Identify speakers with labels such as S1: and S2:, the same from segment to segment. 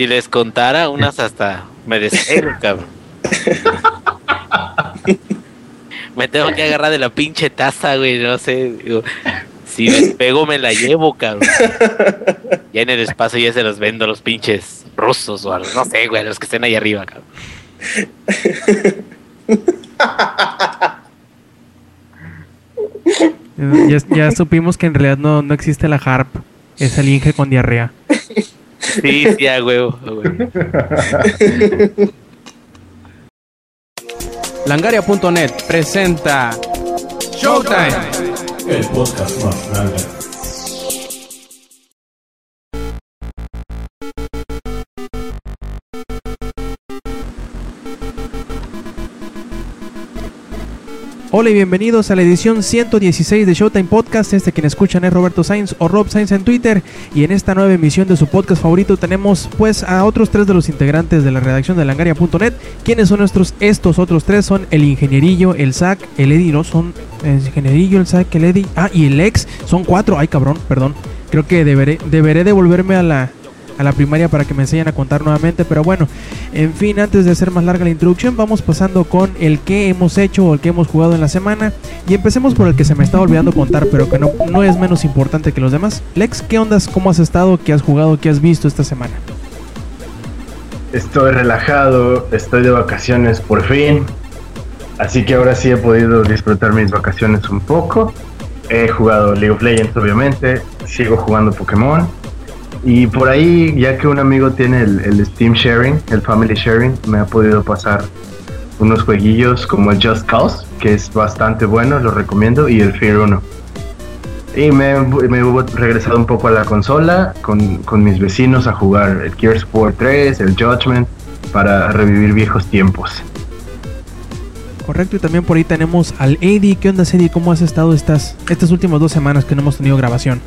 S1: Si les contara unas hasta me despego, cabrón. me tengo que agarrar de la pinche taza, güey, no sé. si despego me la llevo, cabrón. Ya en el espacio ya se los vendo a los pinches rusos o a los, no sé, güey, a los que estén ahí arriba, cabrón.
S2: Ya, ya supimos que en realidad no, no existe la harp. Es el Inge con diarrea.
S1: Sí, sí, a huevo. a huevo.
S3: Langaria.net presenta Showtime.
S4: El podcast más grande.
S2: Hola y bienvenidos a la edición 116 de Showtime Podcast. Este quien escuchan es Roberto Sainz o Rob Sainz en Twitter. Y en esta nueva emisión de su podcast favorito tenemos pues a otros tres de los integrantes de la redacción de langaria.net. ¿Quiénes son nuestros? Estos otros tres son el ingenierillo, el SAC, el Eddie, no son el ingenierillo, el SAC, el Eddie. Ah, y el ex. Son cuatro. Ay, cabrón, perdón. Creo que deberé, deberé devolverme a la, a la primaria para que me enseñen a contar nuevamente. Pero bueno, en fin, antes de hacer más larga la introducción, vamos pasando con el que hemos hecho o el que hemos jugado en la semana. Y empecemos por el que se me estaba olvidando contar, pero que no, no es menos importante que los demás. Lex, ¿qué ondas? ¿Cómo has estado? ¿Qué has jugado? ¿Qué has visto esta semana?
S5: Estoy relajado, estoy de vacaciones por fin. Así que ahora sí he podido disfrutar mis vacaciones un poco. He jugado League of Legends, obviamente. Sigo jugando Pokémon. Y por ahí, ya que un amigo tiene el, el Steam Sharing, el Family Sharing, me ha podido pasar unos jueguillos como el Just Cause, que es bastante bueno, lo recomiendo, y el Fear 1. Y me, me he regresado un poco a la consola con, con mis vecinos a jugar el Gears 4 3, el Judgment, para revivir viejos tiempos.
S2: Correcto, y también por ahí tenemos al Eddie. ¿Qué onda, Eddie? ¿Cómo has estado estas, estas últimas dos semanas que no hemos tenido grabación?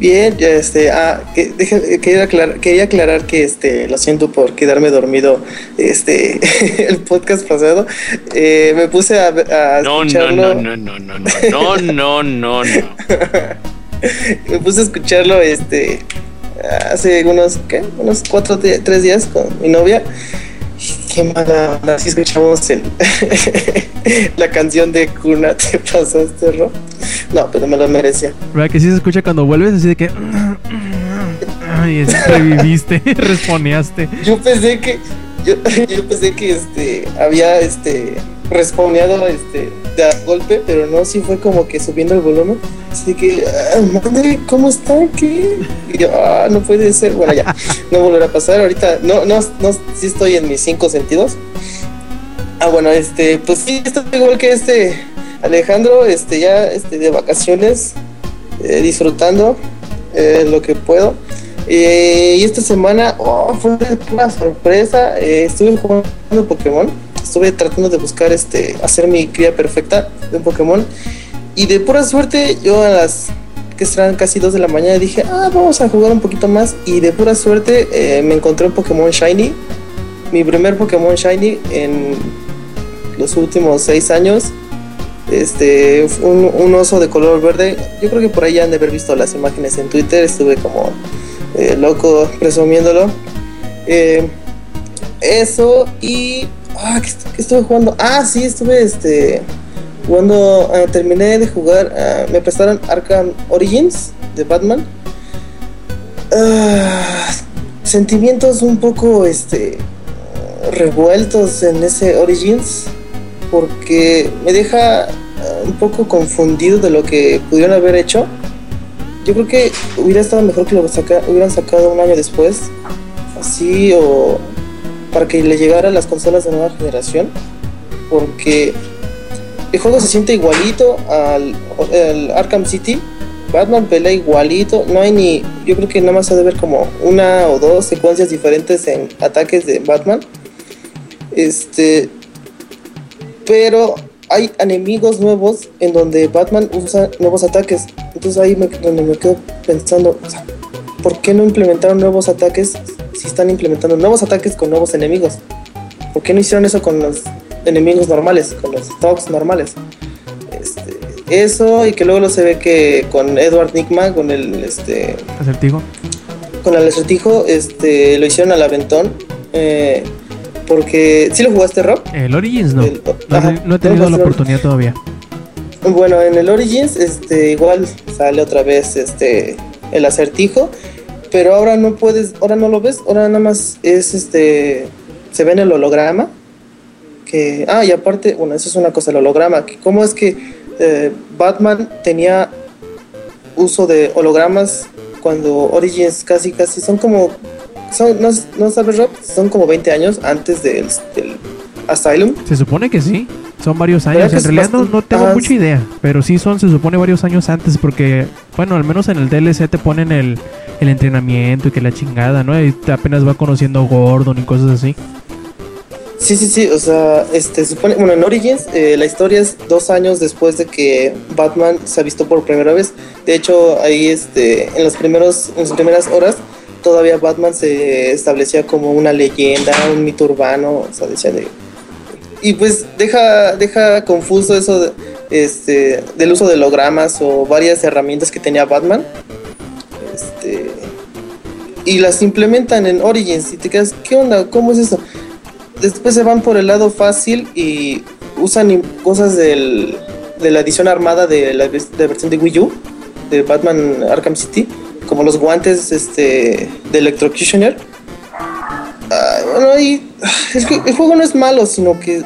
S6: Bien, ya este, ah, que, deje- quería, aclarar, quería aclarar que este, lo siento por quedarme dormido este, el podcast pasado. Eh, me puse a, a
S1: No, no,
S6: escucharlo.
S1: no, no, no, no, no, no, no, no.
S6: Me puse a escucharlo este, hace unos, ¿qué? Unos cuatro, tres días con mi novia. Qué mala onda, si escuchamos el- la canción de Kuna, te pasaste, Ro. No, pero me lo merecía.
S2: ¿Verdad que sí se escucha cuando vuelves? Así de que. Ay, reviviste, responeaste.
S6: Yo pensé que yo, yo pensé que este había este respawneado este de golpe, pero no, sí fue como que subiendo el volumen. Así que, ah, madre, ¿cómo está? ¿Qué? Y yo, ah, no puede ser. Bueno, ya, no volverá a pasar. Ahorita, no, no, no, sí estoy en mis cinco sentidos. Ah, bueno, este, pues sí, estoy igual que este Alejandro, este, ya este, de vacaciones, eh, disfrutando eh, lo que puedo. Eh, y esta semana oh, fue una sorpresa. eh, estuve jugando Pokémon. Estuve tratando de buscar este hacer mi cría perfecta de un Pokémon. Y de pura suerte, yo a las que serán casi 2 de la mañana dije, ah, vamos a jugar un poquito más. Y de pura suerte eh, me encontré un Pokémon Shiny. Mi primer Pokémon Shiny en los últimos 6 años. Este, un, oso de color verde. Yo creo que por ahí han de haber visto las imágenes en Twitter. Estuve como eh, loco presumiéndolo. Eh, eso y. Ah, ¿qué, qué estuve jugando? Ah, sí, estuve este, jugando. ah, terminé de jugar. ah, me prestaron Arkham Origins de Batman. Ah, sentimientos un poco este, revueltos en ese Origins. Porque me deja un poco confundido de lo que pudieron haber hecho. Yo creo que hubiera estado mejor que lo hubieran sacado un año después, así o para que le llegara a las consolas de nueva generación, porque el juego se siente igualito al, Arkham City. Batman pelea igualito, no hay ni, yo creo que nada más ha de ver como una o dos secuencias diferentes en ataques de Batman. Este, pero hay enemigos nuevos en donde Batman usa nuevos ataques. Entonces ahí me, donde me quedo pensando, ¿por qué no implementaron nuevos ataques si están implementando nuevos ataques con nuevos enemigos? ¿Por qué no hicieron eso con los enemigos normales, con los dogs normales? Este, eso y que luego lo se ve que con Edward Nigma, con el este
S2: Acertijo.
S6: con el acertijo, este, lo hicieron al aventón. eh, porque, ¿sí lo jugaste, Rob?
S2: El Origins no.
S6: El-
S2: No, he-
S6: ajá,
S2: no he tenido la oportunidad todavía.
S6: Bueno, en el Origins, este, igual sale otra vez este el acertijo, pero ahora no puedes, ahora no lo ves, ahora nada más es este, se ve en el holograma. Que, ah, y aparte, bueno, eso es una cosa, el holograma. Que ¿Cómo es que eh, Batman tenía uso de hologramas cuando Origins casi, casi son como, son, no, no sabes, Rob, son como 20 años antes del, del Asylum.
S2: Se supone que sí. Son varios años.
S6: ¿Verdad que
S2: En realidad no, no tengo
S6: ah,
S2: mucha idea. Pero sí son, se supone, varios años antes. Porque, bueno, al menos en el DLC te ponen el, el entrenamiento y que la chingada, ¿no? Y apenas va conociendo a Gordon y cosas así.
S6: Sí, sí, sí, o sea, este, supone, bueno, en Origins eh, la historia es dos años después de que Batman se avistó por primera vez. De hecho, ahí, este, en los primeros, en las primeras horas, todavía Batman se establecía como una leyenda, un mito urbano, o sea, decía de... Y pues deja, deja confuso eso de- este, del uso de hologramas o varias herramientas que tenía Batman. Y las implementan en Origins y te quedas, ¿qué onda? ¿Cómo es eso? después se van por el lado fácil y usan cosas del, de la edición armada de la, de la versión de Wii U, de Batman Arkham City, como los guantes este, de Electrocutioner. Ah, bueno, y es que el juego no es malo, sino que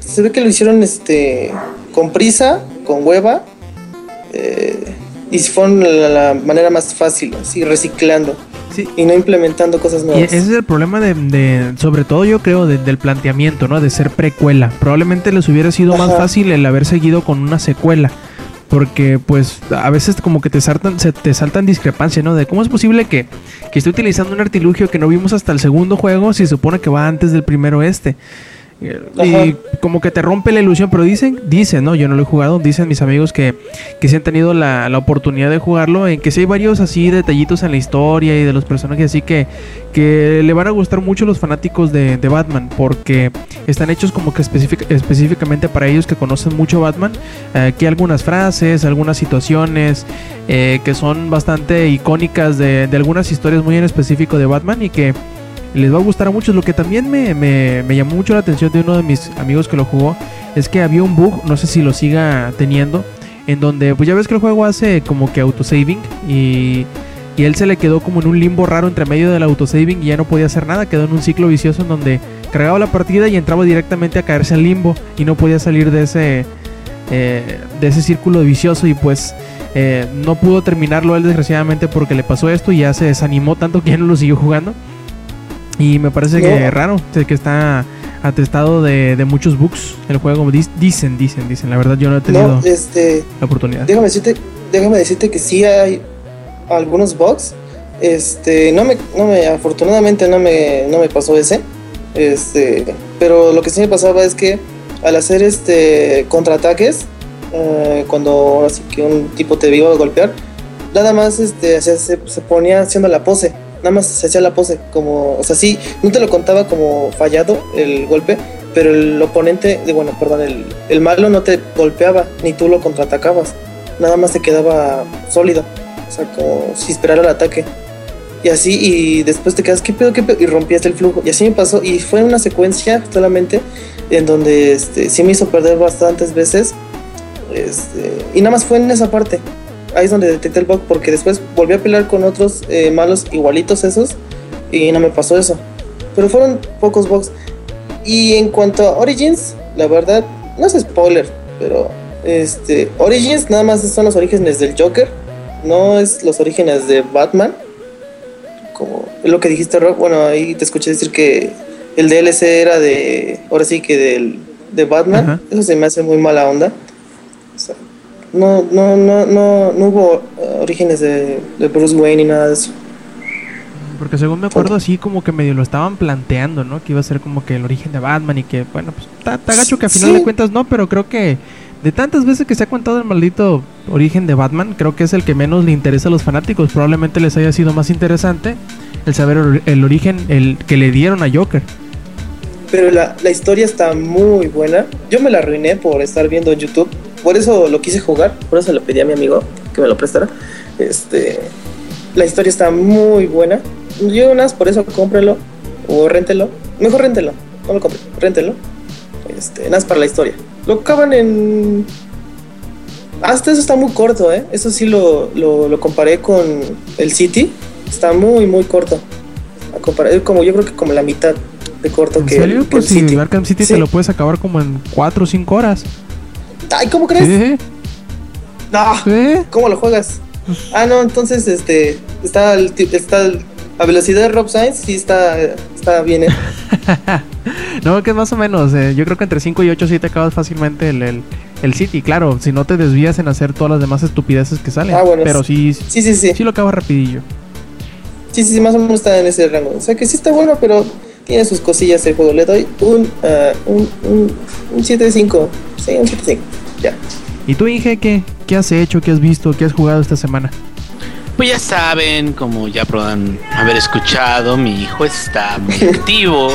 S6: se ve que lo hicieron este, con prisa, con hueva, eh, y la, la manera más fácil, así reciclando
S2: Sí.
S6: y no implementando cosas
S2: Y
S6: nuevas.
S2: ese es el problema de, de- sobre todo yo creo, de- del planteamiento, ¿no? De ser precuela. Probablemente les hubiera sido más fácil el haber seguido con una secuela. Porque pues a veces como que te saltan, se te saltan discrepancias, ¿no? De cómo es posible que, que esté utilizando un artilugio que no vimos hasta el segundo juego si se supone que va antes del primero este. Y como que te rompe la ilusión, pero dicen, dicen, ¿no? Yo no lo he jugado, dicen mis amigos que, que sí han tenido la, la oportunidad de jugarlo, en que sí hay varios así detallitos en la historia y de los personajes así que, que le van a gustar mucho los fanáticos de, de Batman, porque están hechos como que específic- específicamente para ellos que conocen mucho Batman. Eh, hay algunas frases, algunas situaciones eh, que son bastante icónicas de, de algunas historias muy en específico de Batman y que les va a gustar a muchos. Lo que también me, me- llamó mucho la atención de uno de mis amigos que lo jugó es que había un bug, no sé si lo siga teniendo, en donde pues ya ves que el juego hace como que autosaving y, y él se le quedó como en un limbo raro entre medio del autosaving y ya no podía hacer nada, quedó en un ciclo vicioso en donde cargaba la partida y entraba directamente a caerse al limbo y no podía salir de ese, eh, de ese círculo vicioso y pues... eh, no pudo terminarlo él desgraciadamente porque le pasó esto y ya se desanimó tanto que ya no lo siguió jugando. Y me parece que raro, que está atestado de, de muchos bugs el juego. Dicen, dicen, dicen. La verdad yo no he tenido
S6: No, este,
S2: la oportunidad.
S6: déjame decirte, déjame decirte que sí hay algunos bugs. Este, no me, no me, afortunadamente no me, no me pasó ese. Este, pero lo que sí me pasaba es que al hacer este contraataques, eh, cuando ahora sí que un tipo te iba a golpear, nada más este, se, se ponía haciendo la pose. Nada más hacía la pose, como, o sea, sí, no te lo contaba como fallado el golpe, pero el oponente, de, bueno, perdón, el, el malo no te golpeaba, ni tú lo contraatacabas. Nada más te quedaba sólido. O sea, como si esperara el ataque. Y así, y después te quedas, ¿qué pedo, qué pedo? Y rompías el flujo. Y así me pasó. Y fue una secuencia solamente en donde este, sí me hizo perder bastantes veces. Este, y nada más fue en esa parte. Ahí es donde detecté el bug, porque después volví a pelear con otros eh, malos igualitos esos. Y no me pasó eso. Pero fueron pocos bugs. Y en cuanto a Origins, la verdad, no es spoiler, pero este Origins nada más son los orígenes del Joker, no es los orígenes de Batman. Como es lo que dijiste, Rob. Bueno, ahí te escuché decir que el DLC era de. Ahora sí que del, de Batman. Eso se me hace muy mala onda. No, no, no, no, no hubo eh, orígenes de, de Bruce Wayne ni nada de eso.
S2: Porque según me acuerdo, así como que medio lo estaban planteando, ¿no? Que iba a ser como que el origen de Batman y que, bueno, pues está gacho que a final
S6: Sí.
S2: de cuentas no, pero creo que de tantas veces que se ha contado el maldito origen de Batman, creo que es el que menos le interesa a los fanáticos. Probablemente les haya sido más interesante el saber el, el origen el que le dieron a Joker.
S6: Pero la, la historia está muy buena. Yo me la arruiné por estar viendo en YouTube. Por eso lo quise jugar. Por eso le pedí a mi amigo que me lo prestara. Este. La historia está muy buena. Yo unas por eso cómprelo o réntelo. Mejor réntelo. No lo compre, réntelo. Este, nada para la historia. Lo acaban en. Hasta eso está muy corto, ¿eh? Eso sí lo, lo, lo comparé con el City. Está muy, muy corto. A comparar, como yo creo que como la mitad de corto
S2: ¿En
S6: que,
S2: serio?
S6: que
S2: Pues
S6: el
S2: si
S6: City.
S2: Arkham City
S6: Sí.
S2: te lo puedes acabar como en 4 o 5 horas.
S6: Ay, ¿cómo crees? No. ¿Cómo lo juegas? Ah, no, entonces este está el, ti- está el- a velocidad de Rob Sainz sí está está bien. ¿eh?
S2: No, que es más o menos. eh, yo creo que entre 5 y 8 sí te acabas fácilmente el, el, el City. Claro, si no te desvías en hacer todas las demás estupideces que salen.
S6: Ah, bueno,
S2: Pero sí,
S6: Sí, sí, sí.
S2: sí lo acabas rapidillo.
S6: Sí, sí, sí, más o menos está en ese rango. O sea que sí está bueno, pero tiene sus cosillas el juego. Le doy un ah, un, un, un 7 de 5. Sí, un 7 de 5. Ya.
S2: ¿Y tú, Inge, qué, qué has hecho, qué has visto, qué has jugado esta semana?
S1: Pues ya saben, como ya podrán haber escuchado, mi hijo está muy activo.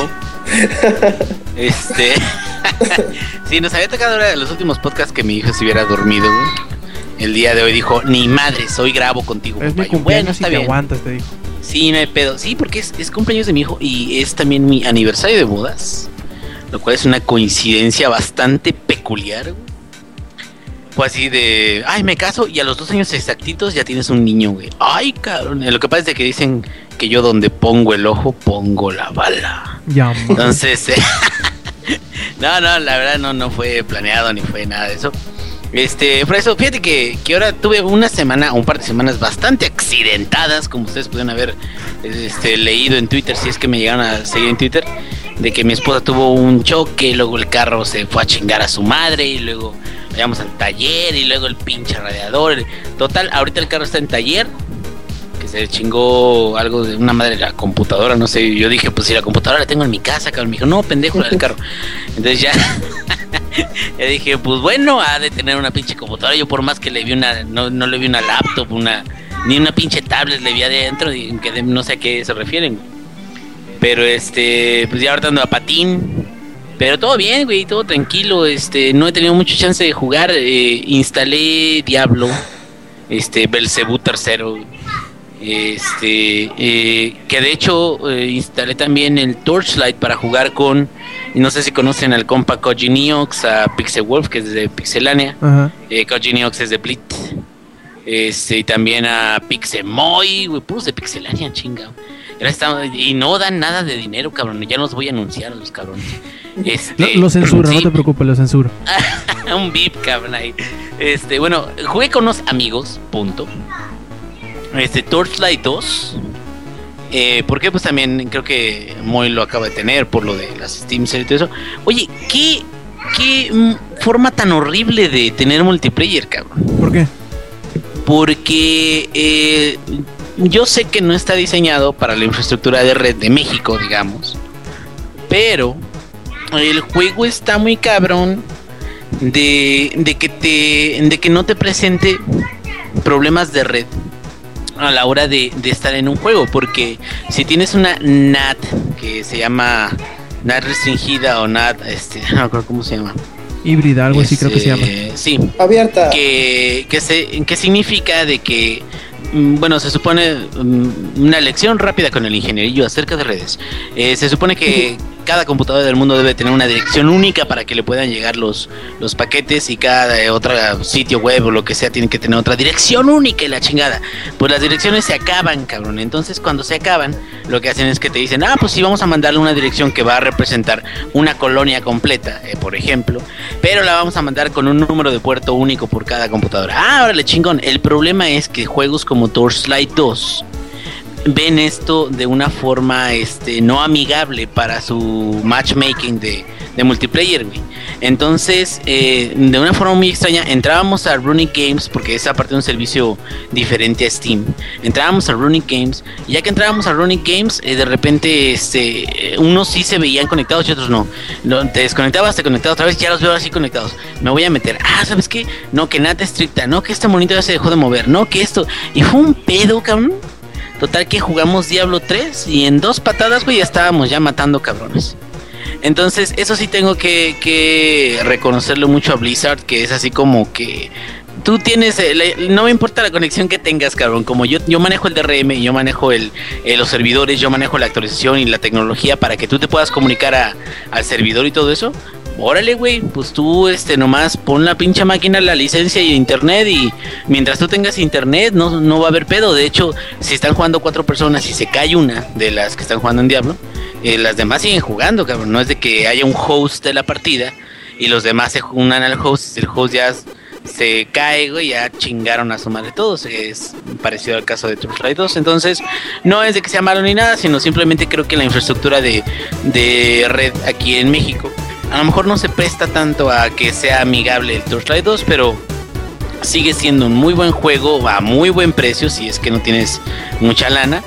S1: Este. sí, nos había tocado ahora de los últimos podcasts que mi hijo se hubiera dormido. El día de hoy dijo, ni madres, hoy grabo contigo.
S2: Es mi
S1: papá". Yo,
S2: cumpleaños
S1: bueno,
S2: y
S1: está
S2: te
S1: bien.
S2: aguantas, te dijo.
S1: Sí, no hay pedo. Sí, porque es, es cumpleaños de mi hijo y es también mi aniversario de bodas. Lo cual es una coincidencia bastante peculiar. güey. Fue así de, ay, me caso y a los dos años exactitos ya tienes un niño, güey. Ay, cabrón. Lo que pasa es que dicen que yo donde pongo el ojo, pongo la bala.
S2: Ya.
S1: Entonces, eh, no, no, la verdad no, no fue planeado ni fue nada de eso. Este, por eso, fíjate que, que ahora tuve una semana, un par de semanas bastante accidentadas, como ustedes pudieron haber este, leído en Twitter, si es que me llegaron a seguir en Twitter, de que mi esposa tuvo un choque, luego el carro se fue a chingar a su madre, y luego vayamos al taller, y luego el pinche radiador. Total, ahorita el carro está en taller, se chingó algo de una madre de la computadora, no sé. Yo dije, pues si la computadora la tengo en mi casa, cabrón. Me dijo, no, pendejo, la del carro. Entonces ya, ya dije, pues bueno, ha de tener una pinche computadora. Yo por más que le vi una, no, no le vi una laptop, una, ni una pinche tablet le vi adentro, y que de- no sé a qué se refieren. Pero este, pues ya ahorita ando a patín. Pero todo bien, güey, todo tranquilo. Este, no he tenido mucha chance de jugar. eh, instalé Diablo, este, Belcebú tercero. Este, eh, que de hecho eh, instalé también el Torchlight para jugar con, no sé si conocen al compa Koji Neox, a Pixel Wolf, que es de Pixelania.
S2: Ajá.
S1: Eh, Koji Neox es de Blit. Este, y también a Pixemoy, güey, puros de Pixelania, chinga. Y no dan nada de dinero, cabrón. Ya los voy a anunciar a los cabrones. Este,
S2: Lo, lo censuro,
S1: sí,
S2: no te preocupes, lo censuro.
S1: un beep, cabrón, ahí. Este, bueno, jugué con unos amigos, punto. Este, Torchlight 2. Eh, porque pues también creo que Moy lo acaba de tener por lo de las Steam Sales y todo eso. Oye, ¿qué, qué forma tan horrible de tener multiplayer, cabrón?
S2: ¿Por qué?
S1: porque eh, yo sé que no está diseñado para la infraestructura de red de México, digamos, pero el juego está muy cabrón de, de que te de que no te presente problemas de red a la hora de, de estar en un juego, porque si tienes una NAT que se llama NAT restringida o NAT, este, no me acuerdo cómo se llama.
S2: Híbrida, algo así creo que se llama.
S1: Este, Sí,
S6: Abierta.
S1: que, que, se, que significa de que, mm, bueno, se supone mm, una lección rápida con el ingenierillo acerca de redes. Eh, se supone que cada computadora del mundo debe tener una dirección única para que le puedan llegar los, los paquetes y cada eh, otro sitio web o lo que sea tiene que tener otra dirección única y la chingada. Pues las direcciones se acaban, cabrón. Entonces cuando se acaban, lo que hacen es que te dicen, ah, pues sí, vamos a mandarle una dirección que va a representar una colonia completa, eh, por ejemplo, pero la vamos a mandar con un número de puerto único por cada computadora. Ah, órale, chingón. El problema es que juegos como Torchlight 2 ven esto de una forma este no amigable para su matchmaking de, de multiplayer. Entonces, eh, de una forma muy extraña, entrábamos a Runic Games, porque es aparte de un servicio diferente a Steam. Entrábamos a Runic Games, y ya que entrábamos a Runic Games, eh, de repente este, eh, unos sí se veían conectados y otros no. No, Te desconectabas, te conectabas otra vez, ya los veo así conectados. Me voy a meter. Ah, ¿sabes qué? No, que nada estricta, no, que este monito ya se dejó de mover, no, que esto. Y fue un pedo, cabrón. Total que jugamos Diablo 3 y en dos patadas, güey, ya estábamos ya matando cabrones. Entonces, eso sí tengo que, reconocerlo mucho a Blizzard, que es así como que tú tienes, eh, no me importa la conexión que tengas, cabrón. Como yo, yo manejo el DRM, yo manejo eh, los servidores, yo manejo la actualización y la tecnología para que tú te puedas comunicar al servidor y todo eso. Órale, güey, pues tú, este, nomás pon la pinche máquina, la licencia y internet y mientras tú tengas internet no, no va a haber pedo. De hecho, si están jugando cuatro personas y se cae una de las que están jugando en Diablo, eh, las demás siguen jugando, cabrón. No es de que haya un host de la partida y los demás se unan al host, el host ya se cae, güey, ya chingaron a su madre todos. Es parecido al caso de Triple 2. Entonces, no es de que sea malo ni nada, sino simplemente creo que la infraestructura de, de red aquí en México a lo mejor no se presta tanto a que sea amigable el Torchlight 2, pero sigue siendo un muy buen juego a muy buen precio si es que no tienes mucha lana.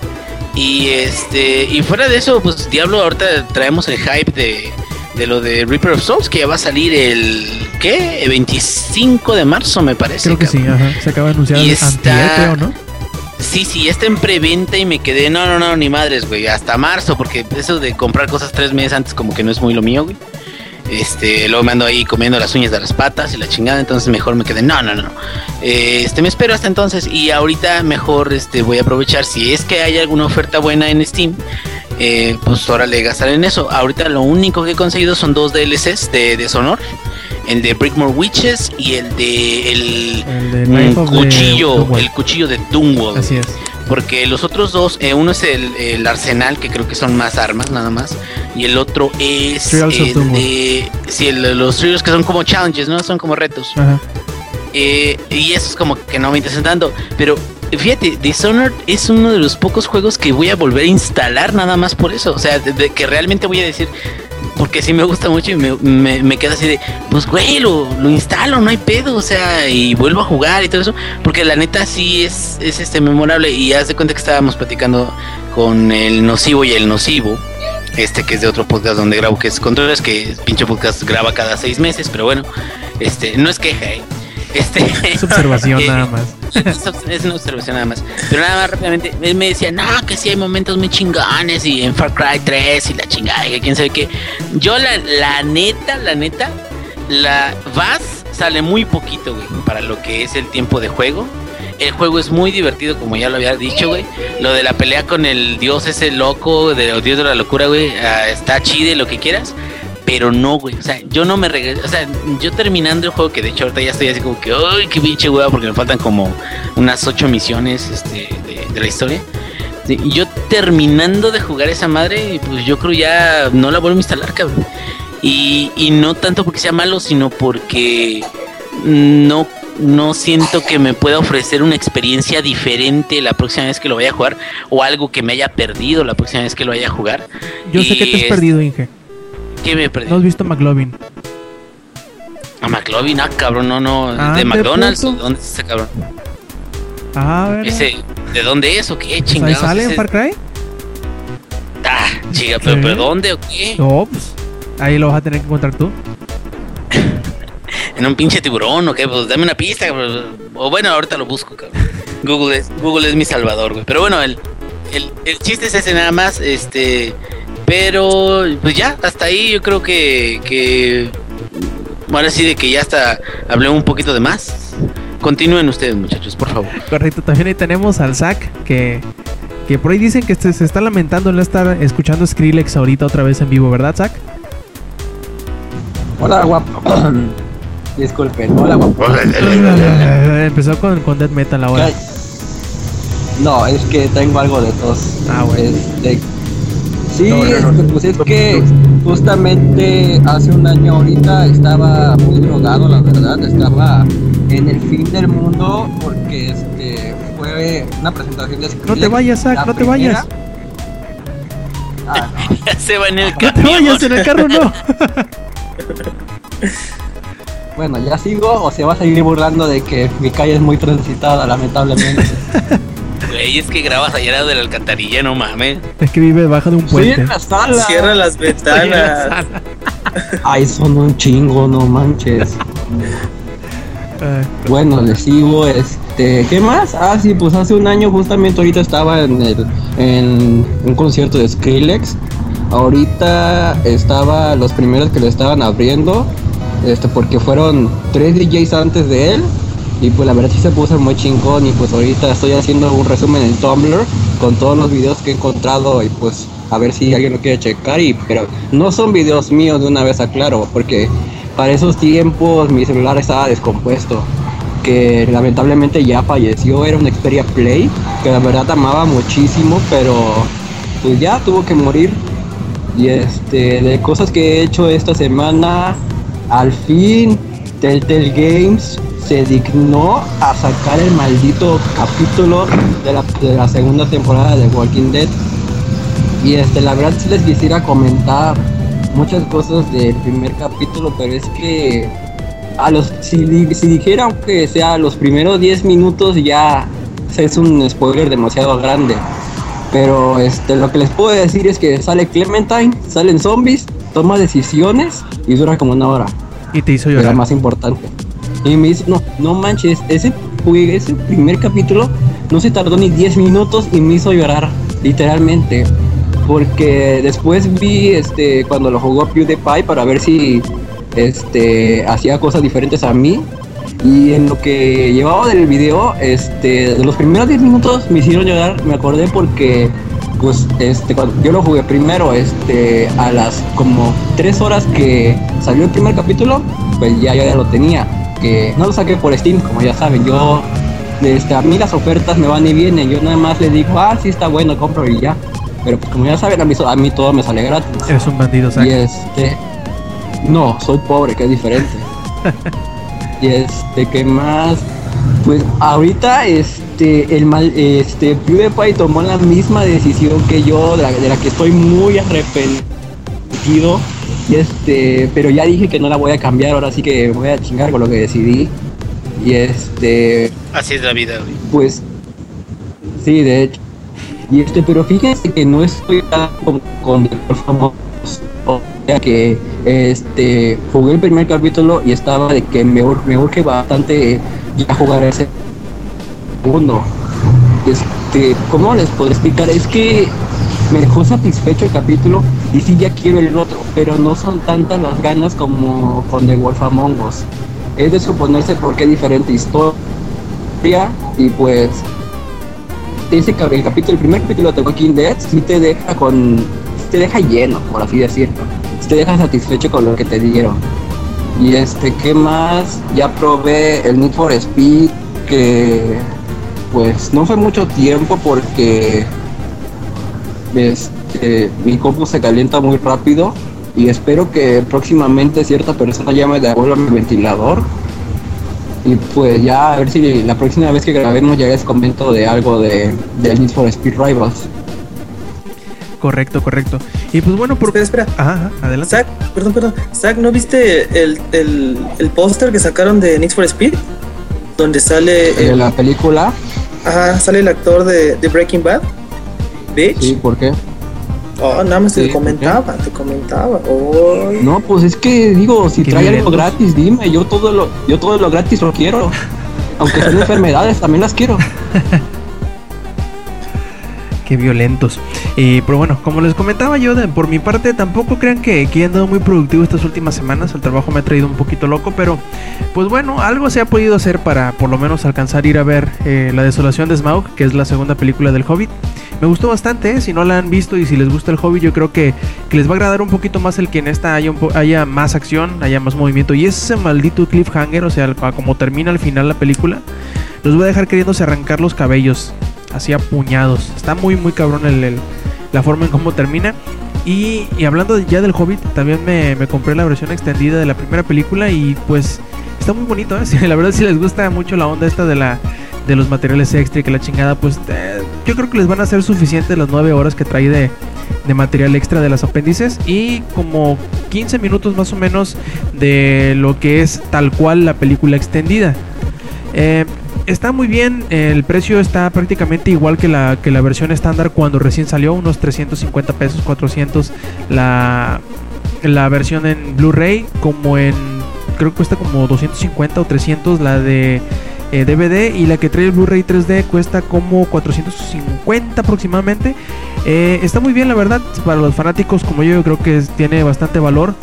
S1: Y este y fuera de eso, pues Diablo ahorita traemos el hype de, de lo de Reaper of Souls que ya va a salir el ¿qué? El 25 de marzo me parece.
S2: Creo que sí, ajá. Se acaba de anunciar
S1: Y
S2: el
S1: está-
S2: creo, ¿no?
S1: Sí, sí, está en preventa y me quedé, no, no, no, ni madres, güey, hasta marzo, porque eso de comprar cosas tres meses antes como que no es muy lo mío, güey. Este, luego me ando ahí comiendo las uñas de las patas y la chingada, entonces mejor me quedé, no, no, no. Eh, Este, me espero hasta entonces y ahorita mejor este, voy a aprovechar si es que hay alguna oferta buena en Steam. eh, pues ahora le gastaré en eso. Ahorita lo único que he conseguido son dos DLCs de Deshonor. El de Brickmore Witches y el de el,
S2: El de
S1: mm, cuchillo,
S2: Dunwall.
S1: el cuchillo de Dunwall.
S2: Así es.
S1: Porque los otros dos, eh, uno es el, el arsenal, que creo que son más armas nada más, y el otro es el de, sí, el- los trials que son como challenges, ¿no? Son como retos.
S2: Ajá.
S1: Eh, y eso es como que no me interesa tanto. Pero fíjate, Dishonored es uno de los pocos juegos que voy a volver a instalar nada más por eso. O sea, de, de que realmente voy a decir, porque sí me gusta mucho y me, me, me queda así de, pues güey, lo, lo instalo, no hay pedo. O sea, y vuelvo a jugar y todo eso. Porque la neta sí es, es este memorable. Y haz de cuenta que estábamos platicando con el nocivo y el nocivo. Este que es de otro podcast donde grabo que es Controles, que pinche podcast graba cada seis meses, pero bueno, este, no es queja, ¿eh? Este,
S2: Es observación
S1: eh,
S2: nada más.
S1: es, una observación nada más. Pero nada más rápidamente, él me decía, no, que sí hay momentos muy chingones y en Far Cry 3 y la chingada, y quién sabe qué. Yo la, la neta, la neta, la vas sale muy poquito, güey, para lo que es el tiempo de juego. El juego es muy divertido, como ya lo había dicho, güey. Lo de la pelea con el dios ese loco, de los dios de la locura, güey, ah, está chido y lo que quieras. Pero no, güey. O sea, yo no me regreso. O sea, yo terminando el juego, que de hecho ahorita ya estoy así como que, ¡ay, qué pinche güey! Porque me faltan como unas ocho misiones este, de, de la historia. Sí, y yo terminando de jugar esa madre, pues yo creo ya no la vuelvo a instalar, cabrón. Y, y no tanto porque sea malo, sino porque no, no siento que me pueda ofrecer una experiencia diferente la próxima vez que lo vaya a jugar o algo que me haya perdido la próxima vez que lo vaya a jugar.
S2: Yo sé que te has perdido, Inge.
S1: ¿Qué me perdí?
S2: ¿No has visto McLovin?
S1: A McLovin, ah, cabrón, no, no.
S2: Ande,
S1: ¿De McDonald's?
S2: puto.
S1: ¿Dónde es ese cabrón?
S2: Ah, ¿verdad?
S1: Ese, ¿De dónde es o qué?
S2: Pues
S1: Chingados.
S2: sale en Far Cry.
S1: Ah, chica, pero, pero ¿dónde o qué?
S2: No, pues ahí lo vas a tener que encontrar tú.
S1: ¿En un pinche tiburón o qué? Pues dame una pista, cabrón. O bueno, ahorita lo busco, cabrón. Google es, Google es mi salvador, güey. Pero bueno, el, el, el chiste es ese nada más, este... Pero, pues ya, hasta ahí yo creo que... que ahora sí de que ya hasta hablé un poquito de más. Continúen ustedes, muchachos, por favor.
S2: Correcto, también ahí tenemos al Zack que, que por ahí dicen que se, se está lamentando en no estar escuchando Skrillex ahorita otra vez en vivo, ¿verdad, Zack?
S7: Hola, guapo. Disculpen, hola, guapo.
S2: Empezó con, con Death Metal ahora.
S7: No, es que tengo algo de tos.
S2: Ah, bueno.
S7: Este, sí,
S5: No, no, no.
S7: este, pues es que justamente hace un año ahorita estaba muy drogado, la verdad. Estaba en el fin del mundo porque este fue una presentación de
S2: No te
S7: Skrillex,
S2: vayas, Zack,
S7: la
S2: no te vayas.
S7: Ah,
S1: Ya se va en el
S2: No te vayas en el carro, no.
S7: bueno, ya sigo o se va a seguir burlando de que mi calle es muy transitada, lamentablemente.
S1: Güey, es que grabas allá de la alcantarilla, no mames.
S2: Es que vive debajo de un
S7: Estoy
S2: puente.
S7: en la sala.
S6: Cierra las
S2: la
S6: ventanas.
S2: sala.
S7: Ay, son un chingo, no manches. Bueno, les sigo, este, ¿qué más? Ah, sí, pues hace un año justamente ahorita estaba en el, en un concierto de Skrillex. Ahorita estaba los primeros que lo estaban abriendo, este, porque fueron tres DJs antes de él Y pues la verdad sí se puso muy chingón y pues ahorita estoy haciendo un resumen en Tumblr con todos los videos que he encontrado y pues a ver si alguien lo quiere checar y pero no son videos míos de una vez aclaro porque para esos tiempos mi celular estaba descompuesto que lamentablemente ya falleció era un Xperia Play que la verdad amaba muchísimo pero pues ya tuvo que morir. Y este de cosas que he hecho esta semana al fin Telltale Games se dignó a sacar el maldito capítulo de la, de la segunda temporada de Walking Dead. Y este, la verdad sí les quisiera comentar muchas cosas del primer capítulo, pero es que a los si, di- si dijera que sea los primeros 10 minutos ya es un spoiler demasiado grande. Pero este lo que les puedo decir es que sale Clementine, salen zombies, toma decisiones y dura como una hora
S2: Y te hizo
S7: es la
S2: llorar.
S7: más importante. Y me dice, no, no manches, ese, ese primer capítulo no se tardó ni 10 minutos y me hizo llorar, literalmente. Porque después vi este cuando lo jugó PewDiePie para ver si este hacía cosas diferentes a mí. Y en lo que llevaba del video, este, los primeros 10 minutos me hicieron llorar, me acordé porque pues este cuando yo lo jugué primero este a las como 3 horas que salió el primer capítulo pues ya ya lo tenía no lo saqué por Steam como ya saben yo este, a mí las ofertas me van y vienen yo nada más le digo ah sí está bueno compro y ya pero pues como ya saben a mí, a mí todo me sale gratis
S2: Eres un bandido, Zack.
S7: y este. No, soy pobre, que es diferente. y este, ¿qué más? Pues ahorita este el mal este PewDiePie tomó la misma decisión que yo, de la, de la que estoy muy arrepentido. Este, pero ya dije que no la voy a cambiar, ahora sí que voy a chingar con lo que decidí. Y este,
S1: Así es la vida, güey.
S7: pues sí, de hecho. Y este, pero fíjense que no estoy tan con, con el famoso. O sea que este jugué el primer capítulo y estaba de que me, me urge bastante ya jugar ese segundo. Este, ¿cómo les puedo explicar? Es que me dejó satisfecho el capítulo y sí ya quiero el otro, pero no son tantas las ganas como con The Wolf Among Us. Es de suponerse por qué diferente historia y pues ese cap- el capítulo, el primer capítulo de Walking Dead sí te deja con, te deja lleno, por así decirlo. Te deja satisfecho con lo que te dieron. Y este, ¿qué más? Ya probé el Need for Speed, que pues no fue mucho tiempo porque este, mi compu se calienta muy rápido y espero que próximamente cierta persona ya me devuelva mi ventilador y pues ya a ver si la próxima vez que grabemos ya les comento de algo de del Need for Speed Rivals.
S2: Correcto, correcto. Y pues bueno, por...
S6: Espera, espera.
S2: Ajá, ajá, adelante.
S6: Zack, perdón, perdón. Zack, ¿no viste el, el, el póster que sacaron de Need for Speed? Donde sale
S7: De
S6: el,
S7: la película,
S6: ajá, sale el actor de, de Breaking Bad. Bitch.
S7: sí, ¿por qué?
S6: Oh, nada más
S7: Sí,
S6: te comentaba, te comentaba. Oh,
S7: No, pues es que digo, si trae algo gratis, dime, yo todo lo yo todo lo gratis lo quiero. Aunque sean enfermedades, también las quiero.
S2: Qué violentos. Eh, pero bueno, como les comentaba yo, por mi parte, tampoco crean que, que he andado muy productivo estas últimas semanas. El trabajo me ha traído un poquito loco, pero pues bueno, algo se ha podido hacer para por lo menos alcanzar ir a ver eh, La Desolación de Smaug, que es la segunda película del Hobbit. Me gustó bastante, ¿eh? si no la han visto y si les gusta el Hobbit, yo creo que, que les va a agradar un poquito más el que en esta haya, haya más acción, haya más movimiento. Y ese maldito cliffhanger, o sea, a como termina al final la película, los voy a dejar queriéndose arrancar los cabellos, así a puñados. Está muy, muy cabrón el, la forma en cómo termina. Y, hablando ya del Hobbit, también me, compré la versión extendida de la primera película y pues está muy bonito, ¿eh? La verdad si les gusta mucho la onda esta de la de los materiales extra y que la chingada, pues eh, yo creo que les van a ser suficientes las 9 horas que trae de, de material extra de las apéndices y como 15 minutos más o menos de lo que es tal cual la película extendida. Eh, está muy bien, el precio está prácticamente igual que la, que la versión estándar cuando recién salió, unos 350 pesos, 400 la, la versión en Blu-ray, como en, creo que cuesta como 250 o 300 la de eh, DVD y la que trae el Blu-ray 3D cuesta como 450 aproximadamente. Eh, está muy bien la verdad, para los fanáticos como yo, creo que tiene bastante valor.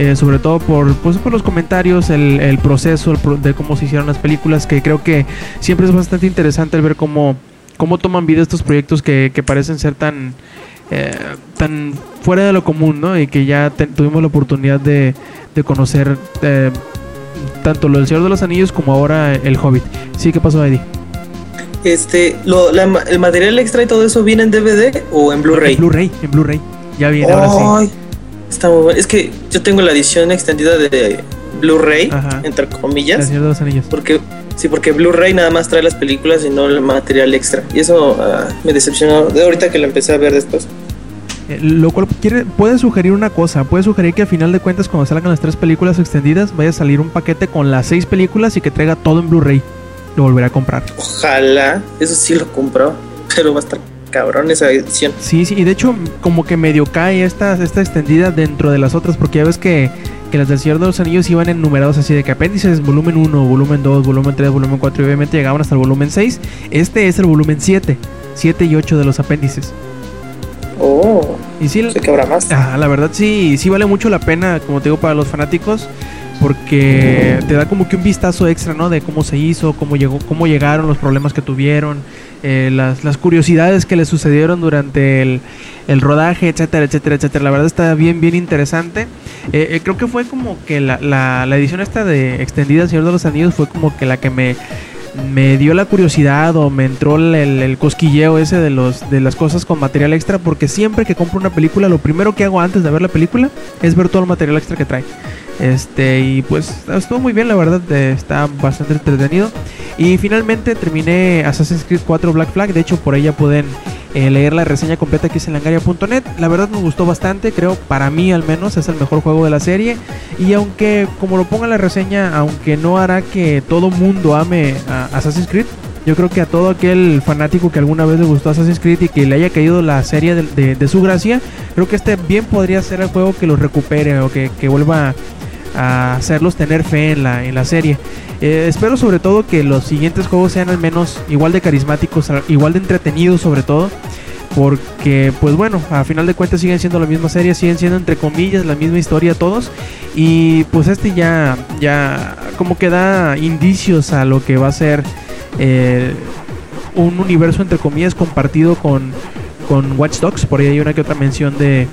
S2: Eh, sobre todo por, pues, por los comentarios, el, el proceso el pro- de cómo se hicieron las películas, que creo que siempre es bastante interesante el ver cómo, cómo toman vida estos proyectos que, que parecen ser tan, eh, tan fuera de lo común, ¿no? Y que ya te- tuvimos la oportunidad de, de conocer eh, tanto lo del Señor de los Anillos como ahora el Hobbit. Sí, ¿qué pasó, Eddie?
S6: Este, lo, la el material extra y todo eso viene en DVD o en Blu-ray.
S2: En Blu-ray, en Blu-ray. Ya viene, ahora sí.
S6: Está muy bueno. Es que yo tengo la edición extendida de Blu-ray, entre
S2: El
S6: comillas,
S2: Señor de los Anillos.
S6: porque sí, porque Blu-ray nada más trae las películas y no el material extra. Y eso ah, me decepcionó de ahorita que lo empecé a ver después.
S2: Eh, lo cual quiere, puede sugerir una cosa, puede sugerir que al final de cuentas cuando salgan las tres películas extendidas vaya a salir un paquete con las seis películas y que traiga todo en Blu-ray. Lo volveré a comprar.
S6: Ojalá, eso sí lo compró, pero va a estar cabrón esa edición.
S2: Sí, sí, y de hecho como que medio cae esta, esta extendida dentro de las otras porque ya ves que, que las del Señor de los Anillos iban enumerados así de que apéndices volumen 1, volumen 2, volumen 3, volumen 4 y obviamente llegaban hasta el volumen 6. Este es el volumen 7, 7 y 8 de los apéndices.
S6: Oh,
S2: Y sí,
S6: sé que habrá más.
S2: Ah, la verdad sí, sí vale mucho la pena, como te digo, para los fanáticos, porque te da como que un vistazo extra, ¿no? De cómo se hizo, cómo llegó, cómo llegaron, los problemas que tuvieron, eh, las, las curiosidades que le sucedieron durante el, el rodaje, etcétera, etcétera, etcétera. La verdad está bien, bien interesante. Eh, eh, creo que fue como que la, la, la edición esta de extendida Señor de los Anillos fue como que la que me me dio la curiosidad o me entró el, el- cosquilleo ese de los de las cosas con material extra porque siempre que compro una película lo primero que hago antes de ver la película es ver todo el material extra que trae este y pues estuvo muy bien la verdad eh, está bastante entretenido. Y finalmente terminé Assassin's Creed 4 Black Flag. De hecho por ahí pueden eh, leer la reseña completa que es en langaria.net la verdad me gustó bastante creo para mí al menos es el mejor juego de la serie. Y aunque, como lo ponga la reseña, aunque no hará que todo mundo ame a Assassin's Creed, yo creo que a todo aquel fanático que alguna vez le gustó Assassin's Creed y que le haya caído la serie de, de- su gracia, creo que este bien podría ser el juego que los recupere o que, que vuelva a hacerlos tener fe en la, en la serie. Eh, espero sobre todo que los siguientes juegos sean al menos igual de carismáticos, igual de entretenidos sobre todo. Porque, pues bueno, a final de cuentas siguen siendo la misma serie, siguen siendo entre comillas la misma historia todos. Y pues este ya, ya como que da indicios a lo que va a ser eh, un universo entre comillas compartido con, con Watch Dogs. Por ahí hay una que otra mención de,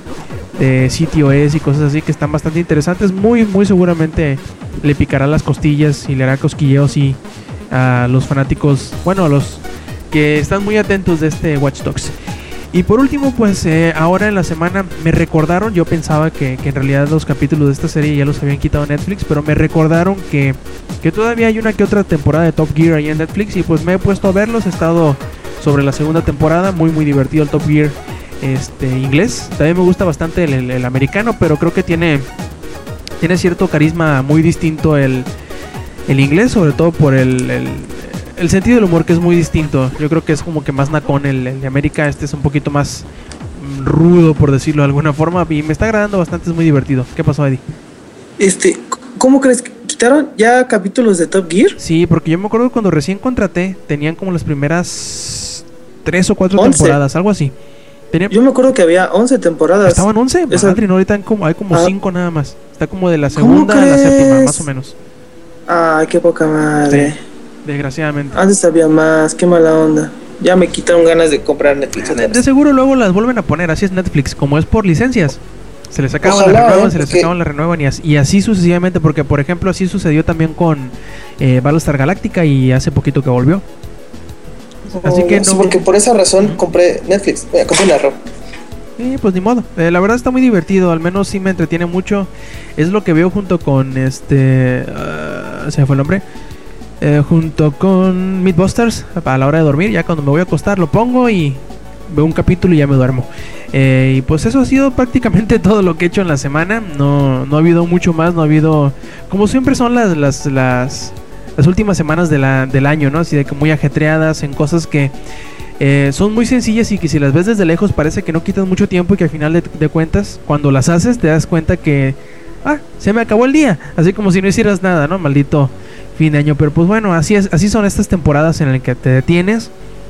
S2: de CTOS y cosas así que están bastante interesantes. Muy, muy seguramente le picará las costillas y le hará cosquilleos y a los fanáticos, bueno, a los que están muy atentos de este Watch Dogs. Y por último, pues eh, ahora en la semana me recordaron, yo pensaba que, que en realidad los capítulos de esta serie ya los habían quitado Netflix, pero me recordaron que, que todavía hay una que otra temporada de Top Gear ahí en Netflix y pues me he puesto a verlos, he estado sobre la segunda temporada, muy muy divertido el Top Gear este, inglés, también me gusta bastante el, el- el americano, pero creo que tiene, tiene cierto carisma muy distinto el, el inglés, sobre todo por el, el, el sentido del humor que es muy distinto. Yo creo que es como que más nacón el, el de América, este es un poquito más mm, rudo, por decirlo de alguna forma, y me está agradando bastante, es muy divertido. ¿Qué pasó, Eddie?
S6: Este, ¿cómo crees que quitaron ya capítulos de Top Gear?
S2: Sí, porque yo me acuerdo cuando recién contraté, tenían como las primeras tres o cuatro temporadas, algo así.
S6: Yo me acuerdo que había 11 temporadas.
S2: estaban 11,
S6: Esa-
S2: madre, no, ahorita hay como, hay como
S6: Ah.
S2: 5 nada más. Está como de la
S6: ¿Cómo
S2: segunda a la séptima, más o menos.
S6: Ay, qué poca madre.
S2: Desgraciadamente.
S6: Antes había más, qué mala onda. Ya me quitaron ganas de comprar Netflix.
S2: De, de seguro luego las vuelven a poner, así es Netflix, como es por licencias. Se les acaban,
S6: Ojalá,
S2: las renuevan,
S6: ¿eh?
S2: se les
S6: Porque-
S2: acaban, las renuevan y así, y así sucesivamente, porque por ejemplo así sucedió también con eh, Battlestar Galactica y hace poquito que volvió. Así que
S6: Sí,
S2: no-
S6: porque por esa razón compré Netflix. Mira, compré una ROM.
S2: Sí, pues ni modo. Eh, la verdad está muy divertido, al menos sí me entretiene mucho. Es lo que veo junto con este... ah, se me fue el nombre. Eh, junto con Mythbusters, a la hora de dormir, ya cuando me voy a acostar lo pongo y veo un capítulo y ya me duermo. Eh, y pues eso ha sido prácticamente todo lo que he hecho en la semana. No, no ha habido mucho más, no ha habido... Como siempre son las, las, las, las últimas semanas de la- del año, ¿no? Así de que muy ajetreadas en cosas que... eh, son muy sencillas y que si las ves desde lejos parece que no quitan mucho tiempo y que al final de, cuentas, cuando las haces, te das cuenta que, ah, se me acabó el día. Así como si no hicieras nada, ¿no? Maldito fin de año. Pero pues bueno, así es, así son estas temporadas en las que te detienes,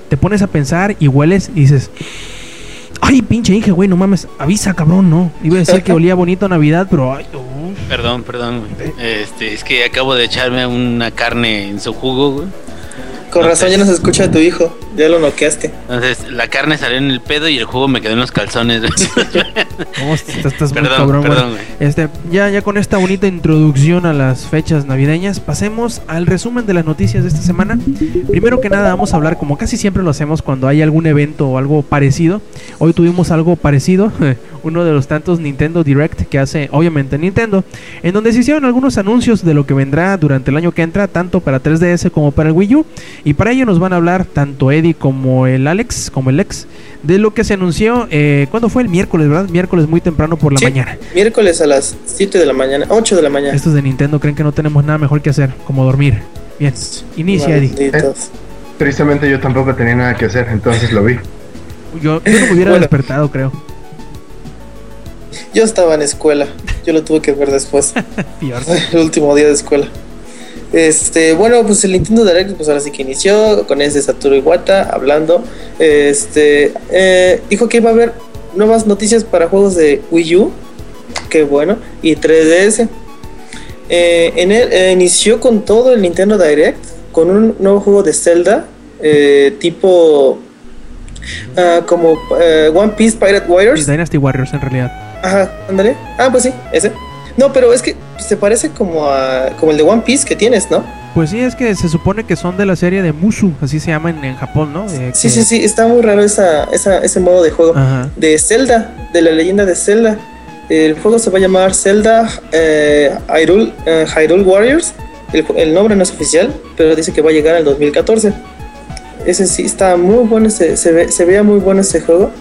S2: te pones a pensar y hueles y dices, ay, pinche Inge, güey, no mames, avisa, cabrón, no. Iba a decir que olía bonito Navidad, pero ay,
S1: Perdón, perdón. Este, es que acabo de echarme una carne en su jugo, güey.
S6: Con razón ya no se escucha a tu hijo. Ya lo noqueaste.
S1: Entonces, la carne salió en el pedo y el jugo me quedó en los calzones.
S2: ¿Cómo estás, estás muy
S1: Perdón,
S2: cabrón,
S1: perdón.
S2: Este, ya, ya con esta bonita introducción a las fechas navideñas, pasemos al resumen de las noticias de esta semana. Primero que nada, vamos a hablar, como casi siempre lo hacemos cuando hay algún evento o algo parecido. Hoy tuvimos algo parecido, uno de los tantos Nintendo Direct que hace, obviamente, Nintendo, en donde se hicieron algunos anuncios de lo que vendrá durante el año que entra, tanto para 3DS como para el Wii U. Y para ello nos van a hablar tanto Eddie como el Alex, como el ex, de lo que se anunció, eh, ¿cuándo fue? El miércoles, ¿verdad? Miércoles muy temprano por la
S6: Sí,
S2: mañana.
S6: Miércoles a las 7 de la mañana, 8 de la mañana.
S2: Estos de Nintendo creen que no tenemos nada mejor que hacer, como dormir. Bien, inicia Eddie.
S6: Malditos.
S5: Tristemente yo tampoco tenía nada que hacer, entonces lo vi.
S2: Yo, yo no me hubiera
S6: Bueno.
S2: despertado, creo.
S6: Yo estaba en escuela. Yo lo tuve que ver después. El último día de escuela. Este, bueno, pues el Nintendo Direct, pues ahora sí que inició con ese Satoru Iwata hablando. Este, eh, dijo que iba a haber nuevas noticias para juegos de Wii U, que bueno, y 3DS. Eh, en él eh, inició con todo el Nintendo Direct, con un nuevo juego de Zelda, eh, tipo ah, como One Piece Pirate Warriors.
S2: Dynasty Warriors en realidad.
S6: Ajá, ándale. Ah, pues sí, ese. No, pero es que se parece como a como el de One Piece que tienes, ¿no?
S2: Pues sí, es que se supone que son de la serie de Musu, así se llama en, en Japón, ¿no? Eh,
S6: Sí,
S2: que-
S6: sí, sí, está muy raro esa, esa, ese modo de juego.
S2: Ajá.
S6: De Zelda, de la leyenda de Zelda. El juego se va a llamar Zelda eh, Hyrule, eh, Hyrule Warriors. El, el nombre no es oficial, pero dice que va a llegar al 2014. Ese sí está muy bueno, se, se, ve, se veía muy bueno ese juego.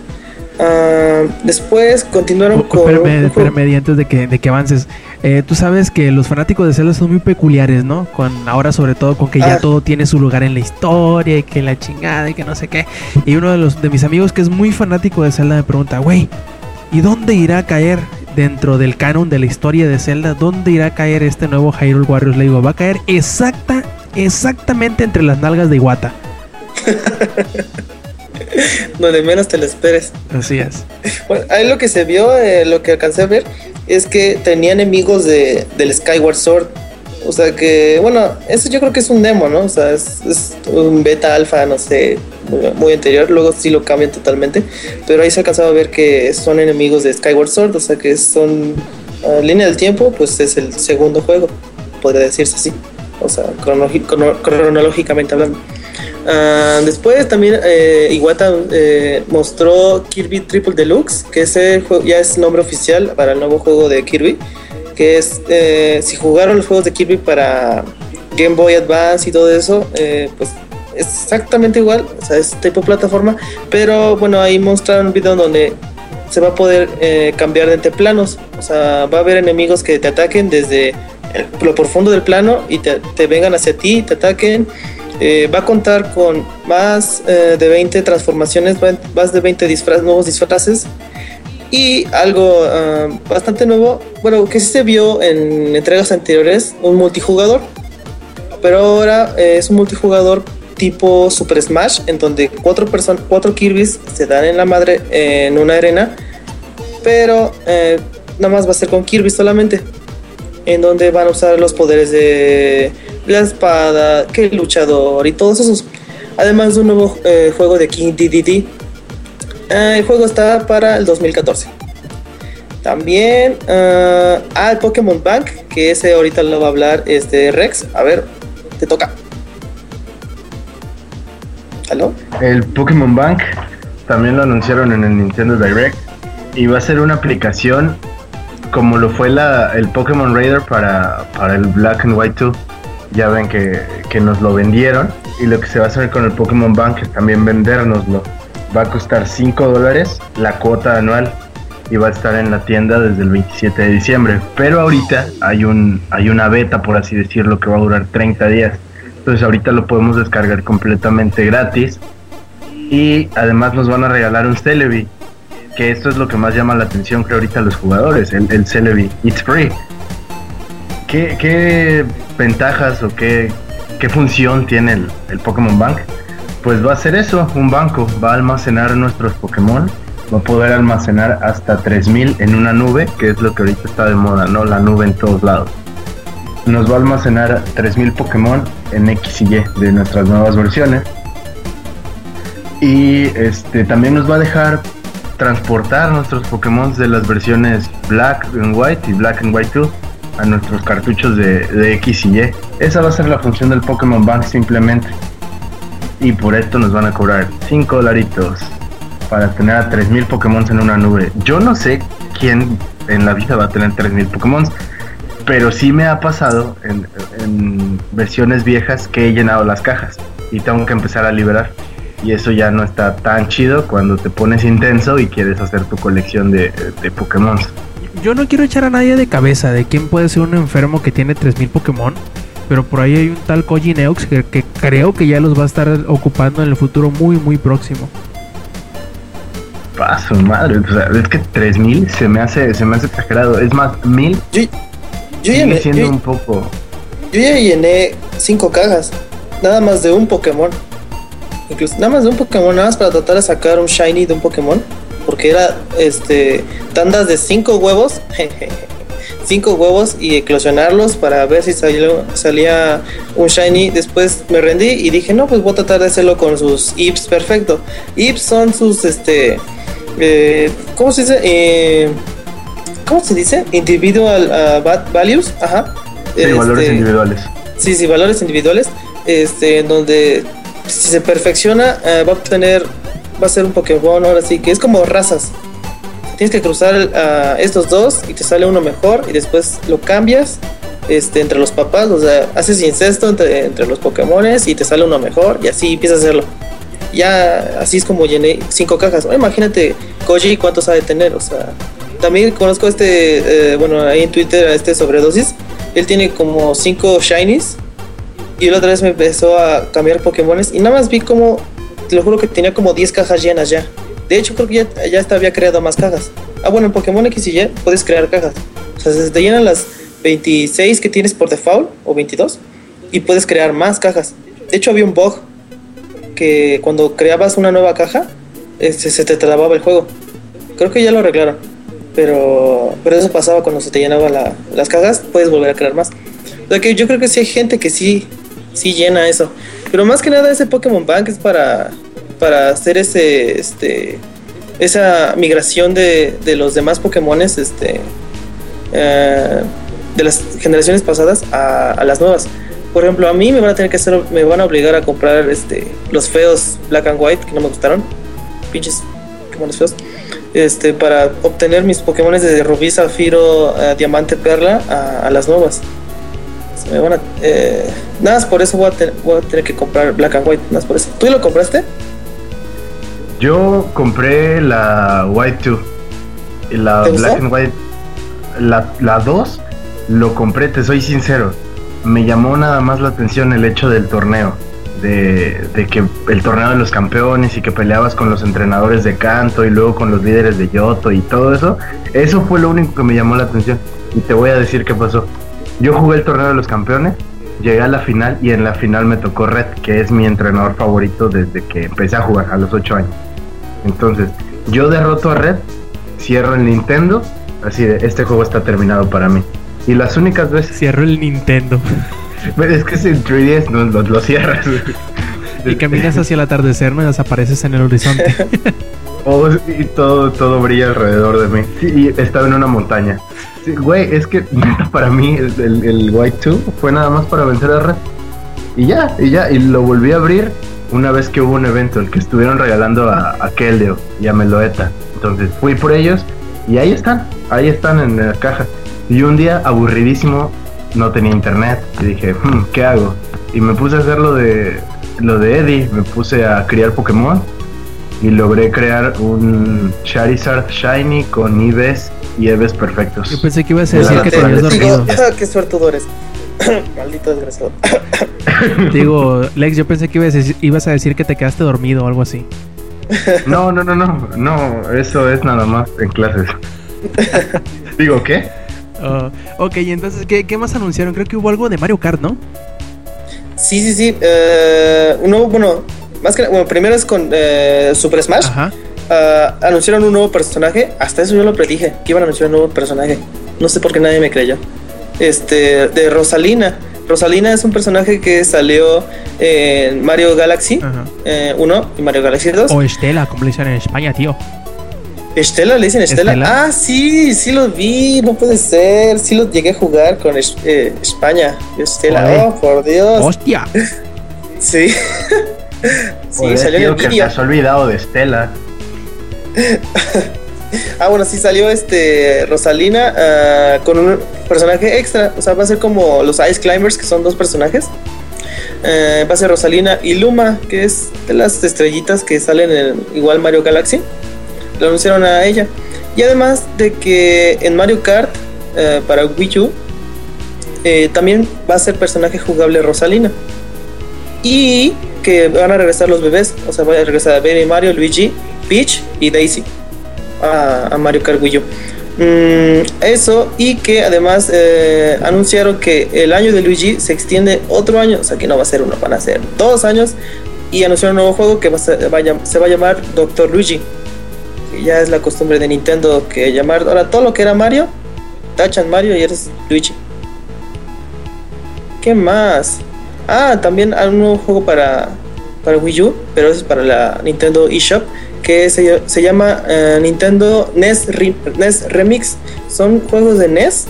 S6: Ah, después continuaron con...
S2: espérame, espérame, antes de que, de que avances. Eh, tú sabes que los fanáticos de Zelda son muy peculiares, ¿no? Con ahora sobre todo con que ya
S6: Ah.
S2: todo tiene su lugar en la historia y que la chingada y que no sé qué. Y uno de los de mis amigos que es muy fanático de Zelda me pregunta, güey, ¿y dónde irá a caer dentro del canon de la historia de Zelda? ¿Dónde irá a caer este nuevo Hyrule Warriors? Le digo, va a caer exacta, exactamente entre las nalgas de Iwata.
S6: donde menos te lo esperes.
S2: Así es.
S6: Bueno, ahí lo que se vio, eh, lo que alcancé a ver, es que tenía enemigos de, del Skyward Sword. O sea que, bueno, eso yo creo que es un demo, ¿no? O sea, es, es un beta alfa, no sé, muy, muy anterior. Luego sí lo cambian totalmente. Pero ahí se alcanzaba a ver que son enemigos de Skyward Sword, o sea que son a línea del tiempo, pues es el segundo juego, podría decirse así. O sea, crono- cronológicamente hablando. Ah, después también eh, Iwata eh, mostró Kirby Triple Deluxe, que ese ya es nombre oficial para el nuevo juego de Kirby. Que es, eh, si jugaron los juegos de Kirby para Game Boy Advance y todo eso, eh, pues es exactamente igual, o sea, es tipo plataforma, pero bueno, ahí mostraron un video donde se va a poder eh, cambiar de entre planos, o sea, va a haber enemigos que te ataquen desde el- lo profundo del plano y te, te vengan hacia ti, te ataquen. Eh, va a contar con más eh, de 20 transformaciones, más de 20 disfraz- nuevos disfraces y algo ah, bastante nuevo, bueno, que sí se vio en entregas anteriores, un multijugador, pero ahora eh, es un multijugador tipo Super Smash, en donde cuatro cuatro Kirby's se dan en la madre en una arena, pero eh, nada más va a ser con Kirby solamente, en donde van a usar los poderes de la espada, que el luchador y todos esos. Además de un nuevo eh, juego de King DDD. Eh, el juego está para el 2014. También ah, ah, el Pokémon Bank, que ese ahorita lo va a hablar este Rex. A ver, te toca. ¿Aló?
S5: El Pokémon Bank también lo anunciaron en el Nintendo Direct y va a ser una aplicación como lo fue la, el Pokémon Raider para, para el Black and White 2. Ya ven que, que nos lo vendieron y lo que se va a hacer con el Pokémon Bank es también vendérnoslo. Va a costar 5 dólares la cuota anual y va a estar en la tienda desde el 27 de diciembre. Pero ahorita hay, un, hay una beta, por así decirlo, que va a durar 30 días. Entonces ahorita lo podemos descargar completamente gratis. Y además nos van a regalar un Celebi. Que esto es lo que más llama la atención creo ahorita a los jugadores. El, el Celebi. It's free. ¿Qué, ventajas o qué, función tiene el, el Pokémon Bank? Pues va a ser eso, un banco. Va a almacenar nuestros Pokémon va a poder almacenar hasta 3000 en una nube, que es lo que ahorita está de moda, ¿no? La nube en todos lados. Nos va a almacenar 3000 Pokémon en X y Y de nuestras nuevas versiones. Y este también nos va a dejar transportar nuestros Pokémon de las versiones Black and White y Black and White 2 a nuestros cartuchos de, de X y Y. Esa va a ser la función del Pokémon Bank simplemente. Y por esto nos van a cobrar 5 dolaritos para tener a 3000 Pokémon en una nube. Yo no sé quién en la vida va a tener 3000 Pokémon, pero sí me ha pasado en, en versiones viejas que he llenado las cajas y tengo que empezar a liberar. Y eso ya no está tan chido cuando te pones intenso y quieres hacer tu colección de, de Pokémon.
S2: Yo no quiero echar a nadie de cabeza de quién puede ser un enfermo que tiene 3000 Pokémon. Pero por ahí hay un tal Koji Neox que, que creo que ya los va a estar ocupando en el futuro muy, muy próximo.
S5: Paso, madre. O sea, es que 3000 se me hace, se me hace exagerado. Es más, 1000
S6: Yo, yo,
S5: sigue
S6: llené,
S5: siendo
S6: yo,
S5: un poco.
S6: yo ya llené cinco cajas. Nada más de un Pokémon. Incluso nada más de un Pokémon, nada más para tratar de sacar un Shiny de un Pokémon. Porque era este tandas de cinco huevos. cinco huevos y eclosionarlos para ver si salió, salía un shiny. Después me rendí y dije, no, pues voy a tratar de hacerlo con sus IPs perfecto. IPs son sus, este, eh, ¿cómo se dice? Eh, ¿Cómo se dice? Individual uh, va- values, ajá.
S5: Sí, valores
S6: Este,
S5: individuales.
S6: Sí, sí, valores individuales. Este, en donde si se perfecciona, eh, va a obtener, va a ser un Pokémon ahora sí, que es como razas. Tienes que cruzar a estos dos y te sale uno mejor y después lo cambias este, entre los papás, o sea, haces incesto entre, entre los Pokémones y te sale uno mejor y así empiezas a hacerlo. Ya así es como llené cinco cajas. O imagínate Koji cuántos ha de tener, o sea, también conozco este, eh, bueno, ahí en Twitter a este sobredosis. Él tiene como cinco shinies y la otra vez me empezó a cambiar Pokémones y nada más vi como, te lo juro que tenía como 10 cajas llenas ya. De hecho, creo que ya, ya hasta había creado más cajas. Ah, bueno, en Pokémon X y Y puedes crear cajas. O sea, se te llenan las 26 que tienes por default o 22 y puedes crear más cajas. De hecho, había un bug que cuando creabas una nueva caja, este, se te trababa el juego. Creo que ya lo arreglaron. Pero, pero eso pasaba cuando se te llenaban las cajas, puedes volver a crear más. O sea que yo creo que sí hay gente que sí, sí llena eso. Pero más que nada ese Pokémon Bank es para, para hacer ese, este, esa migración de, de los demás Pokémones, este, eh, de las generaciones pasadas a, las nuevas. Por ejemplo, a mí me van a tener que hacer, me van a obligar a comprar este, los feos Black and White que no me gustaron, pinches Pokémones feos, este, para obtener mis Pokémones de Rubí, Zafiro, eh, Diamante, Perla a las nuevas. Se me van a- eh, nada más por eso voy a, tener, voy a tener que comprar Black and White, nada más por eso. ¿Tú lo compraste?
S5: Yo compré la White 2 y la. Black and White. La, la 2 lo compré, te soy sincero. Me llamó nada más la atención el hecho del torneo. De, de que el torneo de los campeones y que peleabas con los entrenadores de canto y luego con los líderes de Yoto y todo eso. Eso fue lo único que me llamó la atención. Y te voy a decir qué pasó. Yo jugué el torneo de los campeones, llegué a la final y en la final me tocó Red, que es mi entrenador favorito desde que empecé a jugar a los 8 años. Entonces, yo derroto a Red, cierro el Nintendo, así de, este juego está terminado para mí. Y las únicas veces,
S2: Cierro el Nintendo
S5: Pero es que es en 3DS, no, lo, lo cierras.
S2: y caminas hacia el atardecer, ¿no? Desapareces en el horizonte.
S5: Oh, y todo, todo brilla alrededor de mí. Sí, y estaba en una montaña. Sí, es que para mí el, el- el White 2 fue nada más para vencer a Red. Y ya, y ya, y lo volví a abrir una vez que hubo un evento, el que estuvieron regalando a, a Keldeo y a Meloeta. Entonces fui por ellos y ahí están, ahí están en la caja. Y un día, aburridísimo, no tenía internet y dije, "Hmm, ¿qué hago? Y me puse a hacer lo de, lo de Eddie, me puse a criar Pokémon y logré crear un Charizard Shiny con Ives y Eves perfectos.
S2: Yo pensé que ibas a
S5: De
S2: decir que te habías dormido.
S6: Qué suertudo eres. Maldito desgraciado.
S2: Digo, Lex, yo pensé que ibas a, decir, ibas a decir que te quedaste dormido o algo así.
S5: No, no, no, no, no, eso es nada más en clases. Digo, ¿qué?
S2: Ah, ok, y entonces, ¿qué, qué más anunciaron? Creo que hubo algo de Mario Kart, ¿no?
S6: Sí, sí, sí. eh, uno, bueno, más que bueno, primero es con eh, Super Smash.
S2: Ajá.
S6: ah, anunciaron un nuevo personaje. Hasta eso yo lo predije, que iban a anunciar un nuevo personaje. No sé por qué nadie me creyó. Este, de Rosalina. Rosalina es un personaje que salió en Mario Galaxy eh, 1 y Mario Galaxy 2.
S2: O Estela, como le dicen en España, tío.
S6: Estela, le dicen Estela.
S2: Estela.
S6: Ah, sí, sí lo vi, no puede ser. Sí lo llegué a jugar con eh, España. Estela, oh, por Dios.
S2: ¡Hostia!
S6: Sí. sí,
S5: Joder,
S6: salió en
S5: tío,
S6: el
S5: que te has olvidado de Estela.
S6: Ah, bueno, sí salió este Rosalina ah, con un personaje extra. O sea, va a ser como los Ice Climbers, que son dos personajes. Eh, va a ser Rosalina y Luma, que es de las estrellitas que salen en igual Mario Galaxy. Lo anunciaron a ella. Y además de que en Mario Kart eh, para Wii U eh, también va a ser personaje jugable Rosalina. Y que van a regresar los bebés. O sea, va a regresar Baby Mario, Luigi, Peach y Daisy a, a Mario Kart. Mm, eso y que además eh, anunciaron que el año de Luigi se extiende otro año, o sea que no va a ser uno, van a ser dos años y anunciaron un nuevo juego que a a se va a llamar Doctor Luigi. Ya es la costumbre de Nintendo que llamar ahora todo lo que era Mario, tachan Mario y eres Luigi. ¿Qué más? Ah, también hay un nuevo juego para, para Wii U, pero es para la Nintendo eShop, que se, se llama eh, Nintendo NES, Re- NES Remix. Son juegos de NES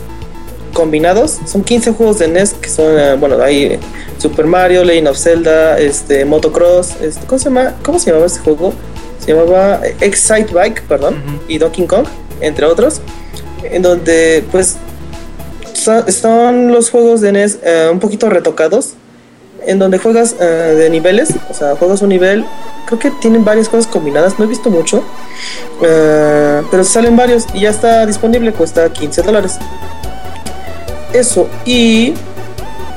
S6: combinados. Son 15 juegos de NES que son, eh, bueno, hay Super Mario, Legend of Zelda, este, Motocross, este, ¿cómo se llama? ¿Cómo se llamaba este juego? Se llamaba eh, Excite Bike, perdón, y Donkey Kong, entre otros, en donde pues son, son los juegos de NES eh, un poquito retocados, en donde juegas eh, de niveles, o sea, juegas un nivel, creo que tienen varias cosas combinadas, no he visto mucho, eh, pero salen varios y ya está disponible, cuesta 15 dólares. Eso, y,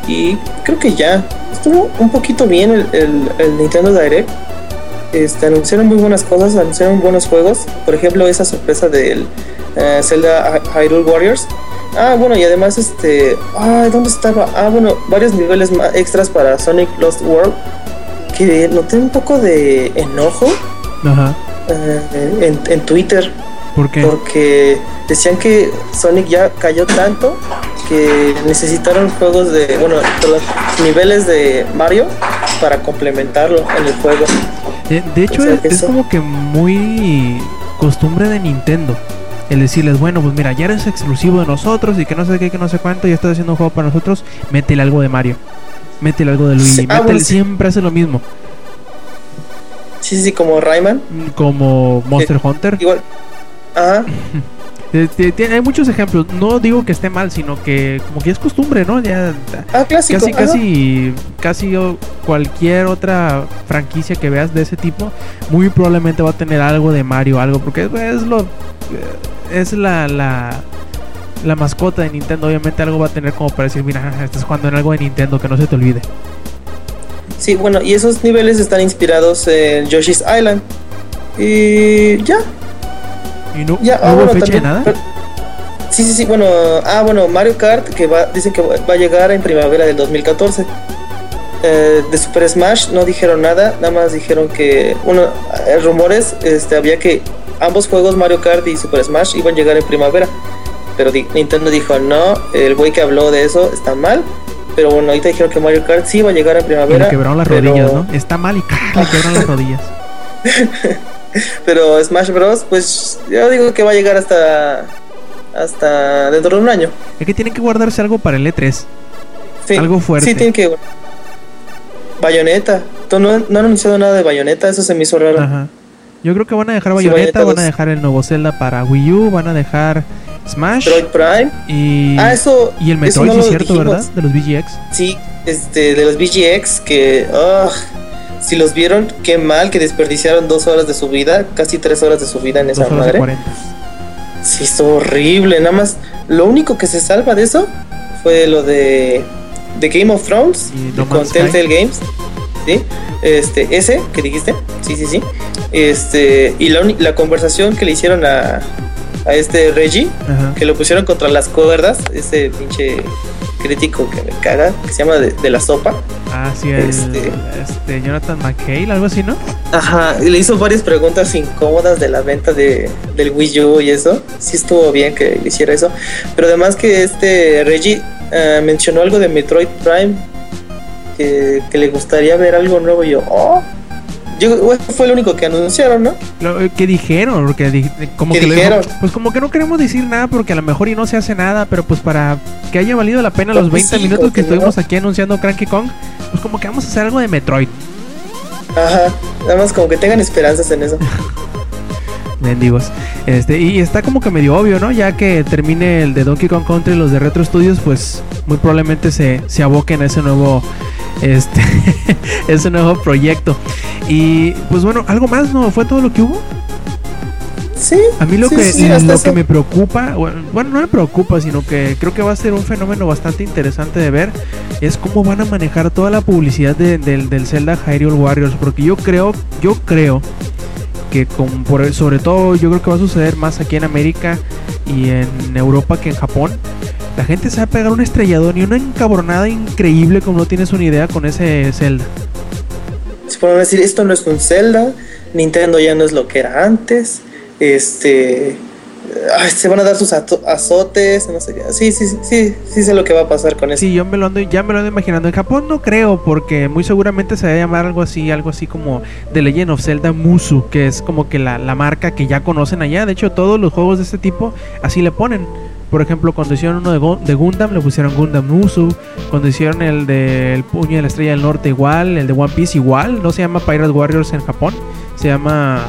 S6: y creo que ya, estuvo un poquito bien el, Nintendo Direct. Este, anunciaron muy buenas cosas, anunciaron buenos juegos, por ejemplo, esa sorpresa del eh, Zelda Hy- Hyrule Warriors. Ah, bueno, y además, este. Ay, ¿dónde estaba? Ah, bueno, varios niveles más extras para Sonic Lost World. Que noté un poco de enojo
S2: Ajá.
S6: eh, en, en Twitter.
S2: ¿Por qué?
S6: Porque decían que Sonic ya cayó tanto que necesitaron juegos de. Bueno, perdón, niveles de Mario para complementarlo en el juego.
S2: De, de hecho,
S6: O sea,
S2: es, como que muy costumbre de Nintendo. El decirles, bueno, pues mira, ya eres exclusivo de nosotros y que no sé qué, que no sé cuánto, ya estás haciendo un juego para nosotros, métele algo de Mario. Métele algo de Luigi.
S6: Sí, ah,
S2: métele,
S6: sí.
S2: siempre hace lo mismo.
S6: Sí, sí, sí, como Rayman.
S2: Mm, Como Monster Hunter.
S6: Igual. Ajá.
S2: Eh, hay muchos ejemplos. No digo que esté mal, sino que como que es costumbre, ¿no? Ya
S6: Ah, clásico.
S2: casi,
S6: ajá.
S2: casi, casi cualquier otra franquicia que veas de ese tipo, muy probablemente va a tener algo de Mario, algo, porque es, es lo, es la, la, la mascota de Nintendo. Obviamente algo va a tener como para decir, mira, estás jugando en algo de Nintendo que no se te olvide.
S6: Sí, bueno, y esos niveles están inspirados en Yoshi's Island. Y ya,
S2: Y no,
S6: ya.
S2: ¿no
S6: ah,
S2: hubo
S6: bueno,
S2: fecha de nada.
S6: pero- sí, sí, sí, bueno. Ah, bueno, Mario Kart, que va, dicen que va a llegar en primavera del 2014. Eh, de Super Smash no dijeron nada, nada más dijeron que, bueno, eh, rumores, este, había que ambos juegos, Mario Kart y Super Smash, iban a llegar en primavera. Pero di- Nintendo dijo, no, el güey que habló de eso está mal. Pero bueno, ahorita dijeron que Mario Kart sí va a llegar en
S2: Y
S6: primavera.
S2: le quebraron las
S6: pero-
S2: rodillas, ¿no? Está mal y le quebran las rodillas.
S6: Pero Smash Bros, pues yo digo que va a llegar hasta hasta dentro de un año.
S2: Es que tienen que guardarse algo para el E E3.
S6: Sí,
S2: Algo fuerte.
S6: Sí, tiene que. Bayonetta. No, no han anunciado nada de Bayonetta, eso se me hizo raro.
S2: Ajá. Yo creo que van a dejar Bayonetta, van a dejar el nuevo Zelda para Wii U, van a dejar Smash
S6: Metroid Prime.
S2: y,
S6: ah, eso.
S2: y el
S6: eso
S2: Metroid,
S6: no lo
S2: es cierto,
S6: dijimos.
S2: ¿verdad? De los VGX.
S6: Sí, este, de los BGX que. Si los vieron, qué mal que desperdiciaron dos horas de su vida, casi tres horas de su vida en esa
S2: Dos horas
S6: madre.
S2: 40.
S6: Sí, estuvo horrible. Nada más, lo único que se salva de eso fue lo de, de Game of Thrones
S2: No
S6: con. Telltale Games. ¿Sí? Este, ese que dijiste. Sí, sí, sí. Este, y la, la conversación que le hicieron a, a este Reggie,
S2: Ajá.
S6: que lo pusieron contra las cuerdas, ese pinche crítico que me caga, que se llama De, de la Sopa.
S2: Ah, sí, el,
S6: Este-
S2: este, Jonathan McHale, algo así, ¿no?
S6: Ajá, y le hizo varias preguntas incómodas de la venta de, del Wii U y eso. Sí estuvo bien que hiciera eso. Pero además que este Reggie eh, mencionó algo de Metroid Prime, que, que le gustaría ver algo nuevo. Y yo, oh. Yo, fue lo único que anunciaron, ¿no?
S2: Eh, ¿Qué dijeron? Porque di- como
S6: ¿Qué
S2: que
S6: dijeron?
S2: dijo- pues como que no queremos decir nada porque a lo mejor y no se hace nada, pero pues para que haya valido la pena
S6: Pues
S2: los 20
S6: sí,
S2: minutos que
S6: que no.
S2: estuvimos aquí anunciando Cranky Kong, pues como que vamos a hacer algo de Metroid.
S6: Ajá, nada más como que tengan esperanzas en eso.
S2: Mendigos. Este, y está como que medio obvio, ¿no? Ya que termine el de Donkey Kong Country y los de Retro Studios, pues muy probablemente se, se aboquen a ese nuevo este ese nuevo proyecto. Y pues bueno, algo más, ¿no? ¿Fue todo lo que hubo?
S6: Sí.
S2: A mí lo
S6: sí,
S2: que
S6: sí,
S2: lo
S6: eso.
S2: que me preocupa, bueno, no me preocupa, sino que creo que va a ser un fenómeno bastante interesante de ver, es cómo van a manejar toda la publicidad de- del, del Zelda Hyrule Warriors, porque yo creo, yo creo que con, por, sobre todo yo creo que va a suceder más aquí en América y en Europa que en Japón. La gente se va a pegar un estrelladón y una encabronada increíble como no tienes una idea con ese Zelda.
S6: Se a decir, esto no es un Zelda, Nintendo ya no es lo que era antes, este... ay, se van a dar sus azotes, no sé qué. Sí, sí, sí, sí, sí sé lo que va a pasar con eso.
S2: Sí, yo me lo ando, ya me lo ando imaginando. En Japón no creo, porque muy seguramente se va a llamar algo así, algo así como The Legend of Zelda Musu, que es como que la, la marca que ya conocen allá. De hecho, todos los juegos de este tipo así le ponen. Por ejemplo, cuando hicieron uno de, Gu- de Gundam, le pusieron Gundam Musu. Cuando hicieron el del Puño de la Estrella del Norte, igual. El de One Piece, igual. No se llama Pirate Warriors en Japón, se llama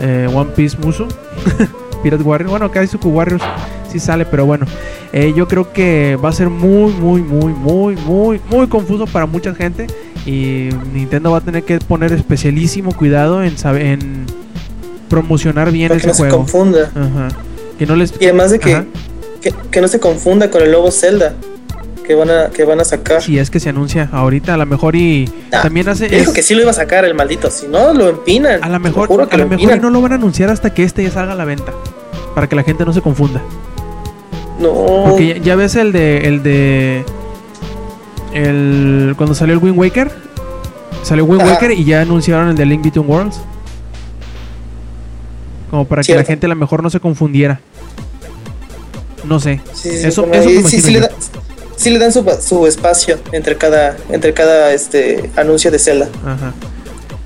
S2: eh, One Piece Musu. Pirate Warriors, bueno, Kaisuku Warriors sí sale, pero bueno. Eh, yo creo que va a ser muy, muy, muy, muy, muy, muy confuso para mucha gente. Y Nintendo va a tener que poner especialísimo cuidado en, en promocionar bien
S6: para que
S2: ese
S6: no se
S2: juego.
S6: confunda.
S2: Ajá. Que no les.
S6: Y además de que,
S2: Ajá.
S6: Que, que no se confunda con el nuevo Zelda que van a, que van a sacar.
S2: Si es que se anuncia ahorita, a lo mejor y
S6: Ah,
S2: también hace.
S6: Dijo
S2: es-
S6: que sí lo iba a sacar el maldito, si no lo empinan.
S2: a lo mejor,
S6: juro que
S2: a lo
S6: lo
S2: mejor no lo van a anunciar hasta que este ya salga a la venta. Para que la gente no se confunda.
S6: No.
S2: Porque ya, ya ves el de. El de. El. Cuando salió el Wind Waker. Salió Wind
S6: Ajá.
S2: Waker y ya anunciaron el de Link Between Worlds. Como para que la gente a lo mejor no se confundiera. No sé.
S6: Sí, sí,
S2: Eso- eso
S6: ahí sí, le da- sí le dan su, su espacio entre cada, entre cada este anuncio de Zelda.
S2: Ajá.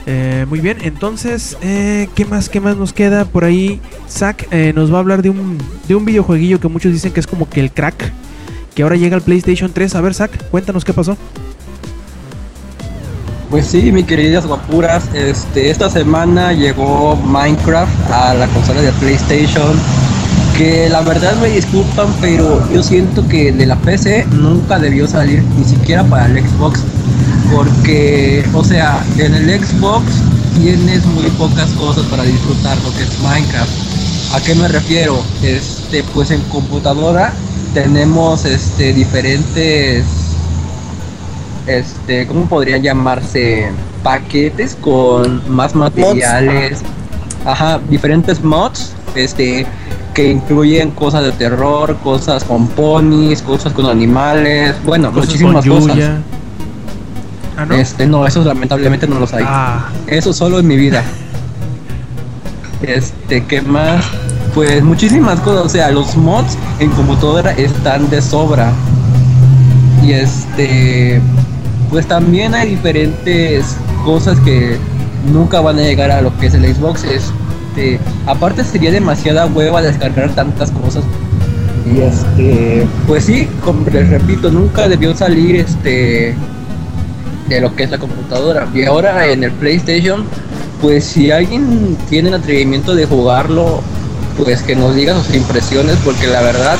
S2: Eh, muy bien, entonces, eh, ¿qué más, qué más nos queda por ahí? Zack eh, nos va a hablar de un, de un videojueguillo que muchos dicen que es como que el crack, que ahora llega al PlayStation 3. A ver, Zack, cuéntanos qué pasó.
S7: Pues sí, mi queridas guapuras, este, esta semana llegó Minecraft a la consola de PlayStation, que la verdad me disculpan, pero yo siento que de la PC nunca debió salir, ni siquiera para el Xbox, porque, o sea, en el Xbox tienes muy pocas cosas para disfrutar lo que es Minecraft. ¿A qué me refiero? Este, pues en computadora tenemos este diferentes este, ¿cómo podrían llamarse? Paquetes con más materiales. Ajá, diferentes mods, este, que incluyen cosas de terror, cosas con ponis, cosas con animales, bueno,
S2: Cosas
S7: muchísimas cosas.
S2: Ah, ¿no?
S7: Este, no, esos lamentablemente no los hay.
S2: Ah,
S7: Eso solo en mi vida. Este, ¿qué más? Pues muchísimas cosas, o sea, los mods en computadora están de sobra. Y este, pues también hay diferentes cosas que nunca van a llegar a lo que es el Xbox. Este, aparte sería demasiada hueva descargar tantas cosas. Y este, pues sí, como les repito, nunca debió salir este de lo que es la computadora. Y ahora en el PlayStation, pues si alguien tiene el atrevimiento de jugarlo, pues que nos diga sus impresiones, porque la verdad,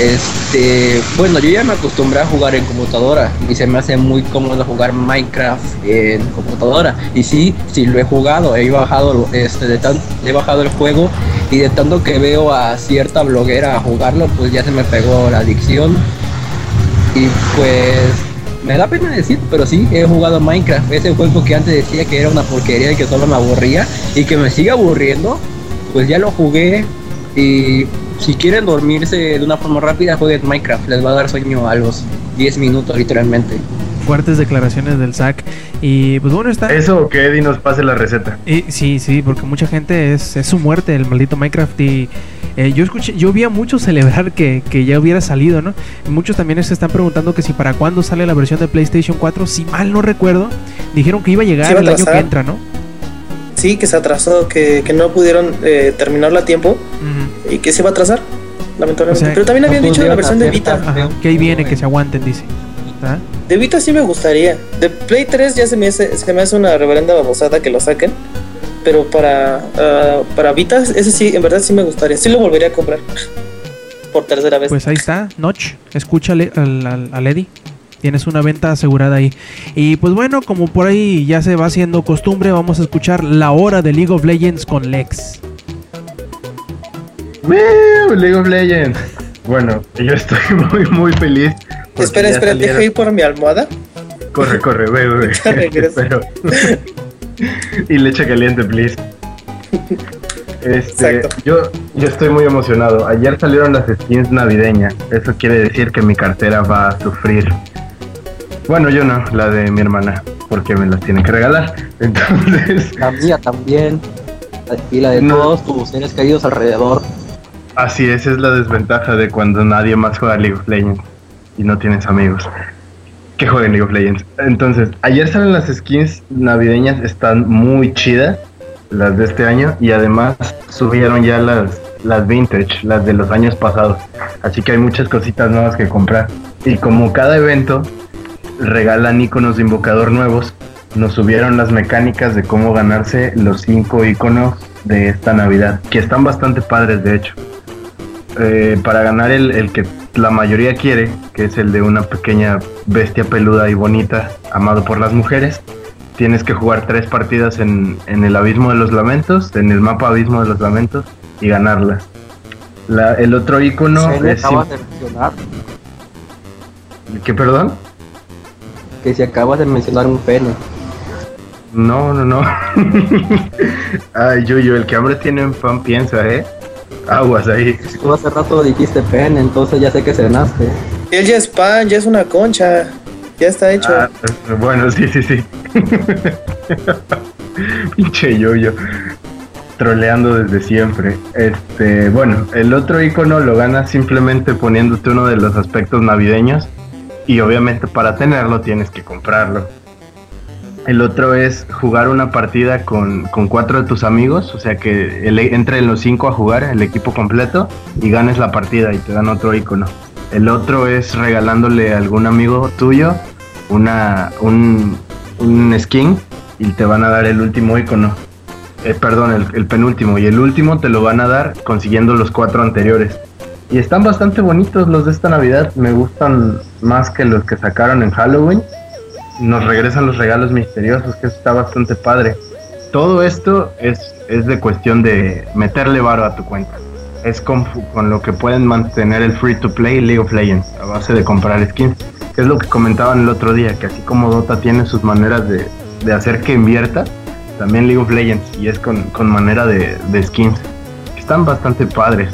S7: este, bueno, yo ya me acostumbré a jugar en computadora y se me hace muy cómodo jugar Minecraft en computadora. Y sí, sí lo he jugado, he bajado, este, de he bajado el juego y de tanto que veo a cierta bloguera jugarlo, pues ya se me pegó la adicción. Y pues me da pena decir, pero sí, he jugado Minecraft, ese juego que antes decía que era una porquería y que solo me aburría y que me sigue aburriendo, pues ya lo jugué y Si quieren dormirse de una forma rápida, jueguen Minecraft. Les va a dar sueño a los 10 minutos, literalmente.
S2: Fuertes declaraciones del SAC. Y pues bueno, está.
S5: Eso que Eddie nos pase la receta.
S2: Y, sí, sí, porque mucha gente es, es su muerte, el maldito Minecraft. Y eh, yo escuché, yo vi a muchos celebrar que, que ya hubiera salido, ¿no? Y muchos también se están preguntando que si para cuándo sale la versión de PlayStation 4. Si mal no recuerdo, dijeron que iba a llegar el año que entra, ¿no?
S6: Sí, que se atrasó, que, que no pudieron eh, terminarla a tiempo y que se iba a atrasar, lamentablemente.
S2: O sea,
S6: Pero también
S7: no
S6: habían dicho de la versión de Vita.
S2: Ajá, que ahí viene, que se aguanten, dice.
S6: De Vita sí me gustaría. De Play 3 ya se me hace, se me hace una reverenda babosada que lo saquen. Pero para, ah, para Vita, ese sí, en verdad sí me gustaría. Sí lo volvería a comprar. Por tercera vez.
S2: Pues ahí está, Notch. Escúchale al, al, al Eddie. Tienes una venta asegurada ahí. Y pues bueno, como por ahí ya se va haciendo costumbre, vamos a escuchar la hora de League of Legends con Lex.
S5: ¡Woo! League of Legends. Bueno, yo estoy muy, muy feliz.
S6: espera, espera,
S5: salieron-
S6: deja ir por mi almohada.
S5: Corre, corre, ve, ve.
S6: Ya regreso.
S5: Espero. y leche caliente, please. Este,
S6: Exacto.
S5: yo, yo estoy muy emocionado. Ayer salieron las skins navideñas. Eso quiere decir que mi cartera va a sufrir. Bueno, yo no, la de mi hermana, porque me las tiene que regalar. Entonces,
S7: La mía también. Y la de
S5: No.
S7: todos tus seres caídos alrededor.
S5: así esa es la desventaja de cuando nadie más juega League of Legends y no tienes amigos que jueguen League of Legends. Entonces, ayer salen las skins navideñas, están muy chidas, las de este año, y además subieron ya las, las vintage, las de los años pasados. Así que hay muchas cositas nuevas que comprar. Y como cada evento regalan iconos de invocador nuevos, nos subieron las mecánicas de cómo ganarse los cinco iconos de esta Navidad, que están bastante padres de hecho. Eh, para ganar el, el que la mayoría quiere, que es el de una pequeña bestia peluda y bonita, amado por las mujeres, tienes que jugar tres partidas en, en el Abismo de los Lamentos, en el mapa Abismo de los Lamentos, y ganarlas. La- el otro icono es...
S7: de
S5: ¿Qué, perdón?
S7: Que si acabas de mencionar un pene.
S5: No, no, no. Ay, Yuyo, el que hambre tiene en pan piensa, ¿eh? Aguas ahí.
S7: Tú hace rato dijiste pene, entonces ya sé que cenaste.
S6: Él ya es pan, ya es una concha. Ya está hecho.
S5: Ah, bueno, sí, sí, sí. Pinche Yuyo. Troleando desde siempre. Este, bueno, el otro icono lo ganas simplemente poniéndote uno de los aspectos navideños. Y obviamente para tenerlo tienes que comprarlo. El otro es jugar una partida con, con cuatro de tus amigos, o sea que el- entren los cinco a jugar, el equipo completo, y ganes la partida y te dan otro icono. El otro es regalándole a algún amigo tuyo una, un, un skin y te van a dar el último icono. Eh, perdón, el, el penúltimo. Y el último te lo van a dar consiguiendo los cuatro anteriores. Y están bastante bonitos los de esta Navidad. Me gustan más que los que sacaron en Halloween. Nos regresan los regalos misteriosos, que está bastante padre. Todo esto es, es de cuestión de meterle varo a tu cuenta. Es con, con lo que pueden mantener el free to play League of Legends a base de comprar skins. Que es lo que comentaban el otro día, que así como Dota tiene sus maneras de, de hacer que invierta, también League of Legends y es con, con manera de, de skins. Están bastante padres.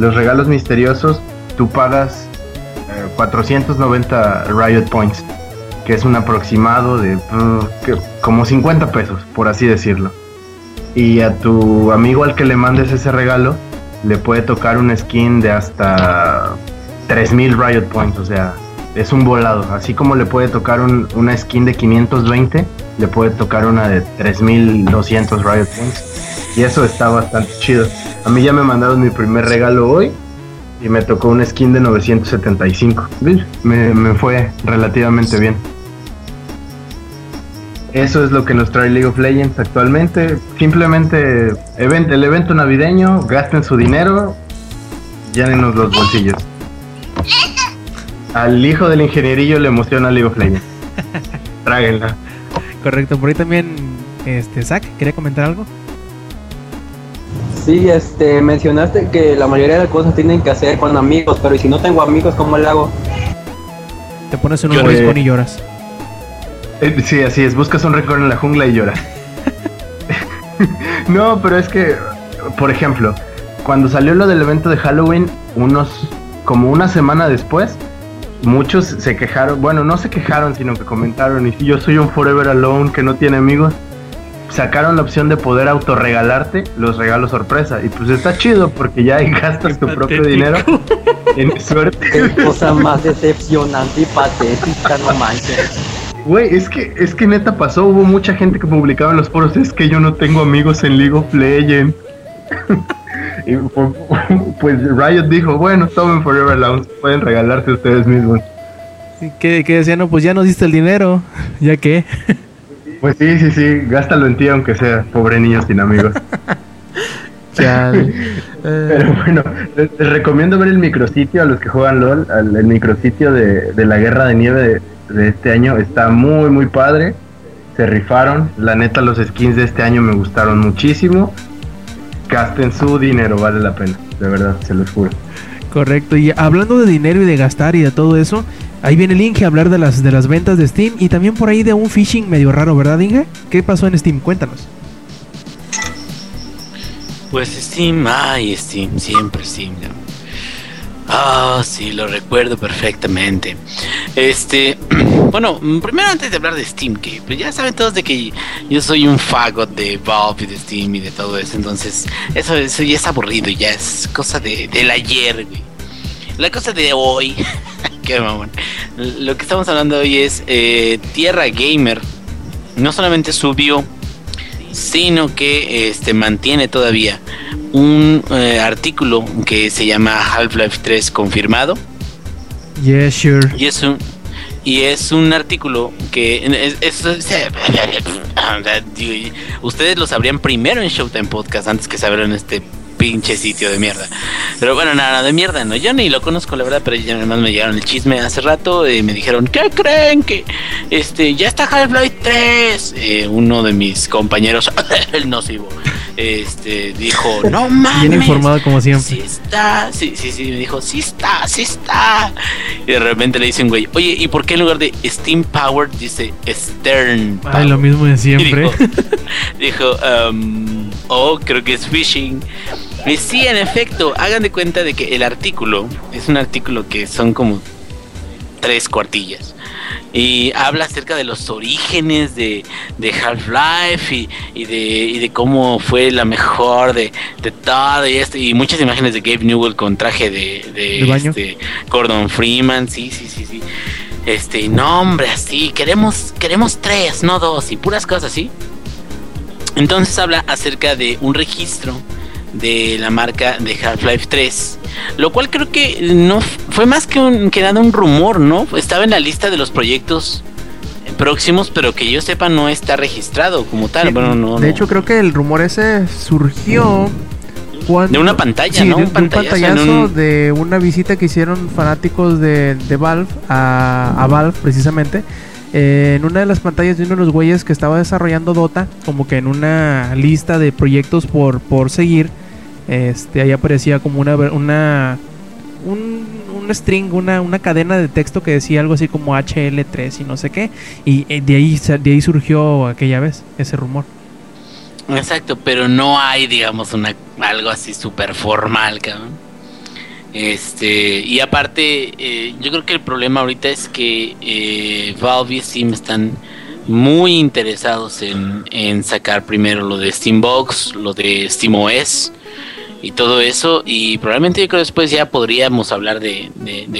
S5: Los regalos misteriosos, tú pagas eh, 490 Riot Points, que es un aproximado de que- como 50 pesos, por así decirlo. Y a tu amigo al que le mandes ese regalo, le puede tocar una skin de hasta 3000 Riot Points, o sea, es un volado. Así como le puede tocar un- una skin de 520, le puede tocar una de 3200 Riot Points. Y eso está bastante chido. A mí ya me mandaron mi primer regalo hoy y me tocó una skin de 975. ¿Ves? Me, fue relativamente bien. Eso es lo que nos trae League of Legends actualmente. Simplemente el evento navideño, gasten su dinero, llénenos los bolsillos. Al hijo del ingenierillo le emociona League of Legends. Tráguenla.
S2: Correcto, por ahí también, este, Zach, ¿quería comentar algo?
S7: Sí, este, mencionaste que la mayoría de las cosas tienen que hacer con amigos, pero ¿y si no tengo amigos, cómo le hago?
S2: Te pones en un rincón y lloras.
S5: Eh, Sí, así es, buscas un rencor en la jungla y lloras. no, pero es que, por ejemplo, cuando salió lo del evento de Halloween, unos como una semana después, muchos se quejaron, bueno, no se quejaron, sino que comentaron, y si yo soy un Forever Alone que no tiene amigos, sacaron la opción de poder autorregalarte los regalos sorpresa. Y pues está chido porque ya gastas tu propio dinero. Tienes suerte.
S7: Qué cosa más decepcionante y patética, no manches.
S5: Güey, es que, es que neta pasó, hubo mucha gente que publicaba en los foros, es que yo no tengo amigos en League of Legends. y pues Riot dijo, bueno, tomen Forever Alone, pueden regalarse ustedes mismos.
S2: Que, que decían, no, pues ya nos diste el dinero. ¿Ya qué?
S5: Pues sí, sí, sí, gástalo en ti aunque sea, pobre niño sin amigos. Pero bueno, les, les recomiendo ver el micrositio a los que juegan LOL, al- el micrositio de, de la guerra de nieve de, de este año. Está muy, muy padre. Se rifaron. La neta, los skins de este año me gustaron muchísimo. Gasten su dinero, vale la pena. De verdad, se los juro.
S2: Correcto. Y hablando de dinero y de gastar y de todo eso, ahí viene el Inge a hablar de las, de las ventas de Steam y también por ahí de un phishing medio raro, ¿verdad, Inge? ¿Qué pasó en Steam? Cuéntanos.
S1: Pues Steam, ay Steam, siempre Steam. Ah, sí, lo recuerdo perfectamente. Este, bueno, mm, primero antes de hablar de Steam, que pues ya saben todos de que yo soy un fagot de Valve y de Steam y de todo eso, entonces eso, eso ya es aburrido, ya es cosa de, del ayer, güey. La cosa de hoy, qué mamón. Lo que estamos hablando hoy es eh, Tierra Gamer. No solamente subió sino que este mantiene todavía un eh, artículo que se llama Half-Life 3 confirmado
S2: Yes, sure.
S1: y es un y es un artículo que es- es- es- ustedes lo sabrían primero en Showtime Podcast antes que saberlo en este pinche sitio de mierda. Pero bueno, nada de mierda, no. Yo ni lo conozco, la verdad, pero ya me llegaron el chisme hace rato y me dijeron, ¿qué creen? Que este ya está Half-Life 3. Eh, uno de mis compañeros, el nocivo, este dijo, no mames.
S2: Bien informado como siempre.
S1: Sí está, sí, sí, sí, me dijo, sí está, sí está. Y de repente le dice un güey, oye, ¿y por qué en lugar de Steam Powered dice Stern
S2: Ay, lo mismo de
S1: Y
S2: siempre.
S1: Dijo, dijo um, oh, creo que es phishing. Y sí, en efecto, hagan de cuenta de que el artículo es un artículo que son como tres cuartillas. Y habla acerca de los orígenes de, de Half-Life y, y de, y de cómo fue la mejor de, de todo y esto. Y muchas imágenes de Gabe Newell con traje de, de, este, Gordon Freeman. Sí, sí, sí, sí. Este, no, hombre, así. Queremos, queremos tres, no dos. Y puras cosas así. Entonces habla acerca de un registro de la marca de Half-Life 3, lo cual creo que no fue más que, un, que nada un rumor, ¿no? Estaba en la lista de los proyectos próximos, pero que yo sepa no está registrado como tal.
S2: Sí,
S1: bueno, no,
S2: de
S1: no.
S2: hecho, creo que el rumor ese surgió cuando...
S1: de una pantalla,
S2: Sí,
S1: ¿no?
S2: de,
S1: un
S2: de un
S1: pantallazo en
S2: pantallazo
S1: un-
S2: de una visita que hicieron fanáticos de, de Valve a, a Valve precisamente. Eh, en una de las pantallas de uno de los güeyes que estaba desarrollando Dota, como que en una lista de proyectos por, por seguir, este, ahí aparecía como una, una un, un string, una, una cadena de texto que decía algo así como HL3 y no sé qué, y eh, de ahí, de ahí surgió aquella vez ese rumor.
S1: Exacto, pero no hay, digamos, una algo así súper formal, cabrón. Este, y aparte, eh, yo creo que el problema ahorita es que eh, Valve y Steam están muy interesados en, en sacar primero lo de Steambox, lo de SteamOS y todo eso. Y probablemente yo creo después ya podríamos hablar de,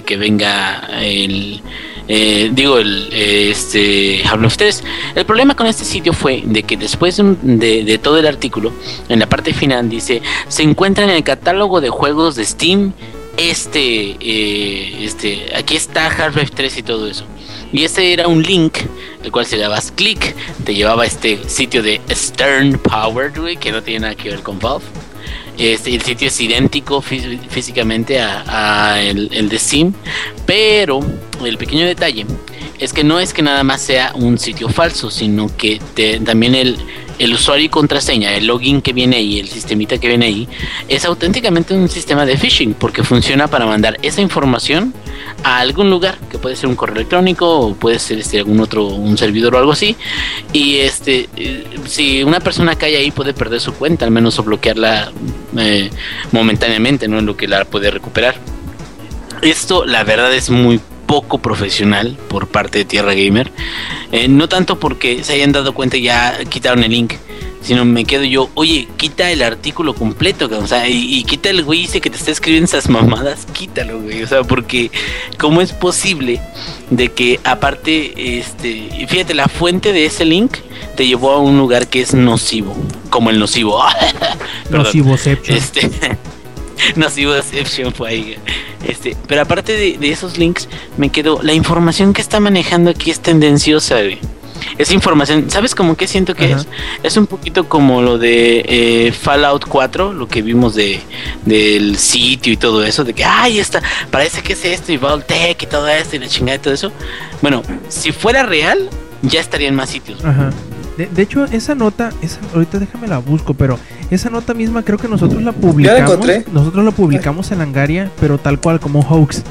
S1: que venga el. eh, digo, el este Half-Life 3. El problema con este sitio fue de que después de, todo el artículo, en la parte final dice: se encuentra en el catálogo de juegos de Steam. Este, eh, este, aquí está Half-Life 3 y todo eso. Y ese era un link, el cual si le dabas clic, te llevaba a este sitio de Stern güey, que no tiene nada que ver con Valve. Este, el sitio es idéntico fí- físicamente a, el, el de Steam, pero el pequeño detalle es que no es que nada más sea un sitio falso, sino que también el, el usuario y contraseña, el login que viene ahí, el sistemita que viene ahí, es auténticamente un sistema de phishing, porque funciona para mandar esa información a algún lugar, que puede ser un correo electrónico o puede ser este, algún otro, un servidor o algo así. Y este, si una persona cae ahí puede perder su cuenta, al menos o bloquearla eh, momentáneamente, ¿no? En lo que la puede recuperar. Esto, la verdad, es muy poco profesional por parte de Tierra Gamer. Eh, no tanto porque se hayan dado cuenta y ya quitaron el link, sino me quedo yo, oye, quita el artículo completo, o sea, y, y quita el güey dice que te está escribiendo esas mamadas, quítalo, güey, o sea, porque cómo es posible de que aparte, este, fíjate, la fuente de ese link te llevó a un lugar que es nocivo, como el nocivo. Perdón.
S2: Nocivoception.
S1: Este, Nocivoception fue ahí. Este, pero aparte de, de esos links, me quedo, la información que está manejando aquí es tendenciosa, güey. Es información, ¿sabes cómo que siento que es? Es un poquito como lo de eh, Fallout 4, lo que vimos de del sitio y todo eso, de que, ay, está, parece que es esto, y Valtech y todo esto, y la chingada y todo eso. Bueno, si fuera real, ya estaría en más sitios.
S2: Ajá. De, de hecho, esa nota, esa, ahorita déjame la busco, pero esa nota misma creo que nosotros la publicamos.
S6: encontré.
S2: Nosotros la publicamos en Langaria, pero tal cual como hoax.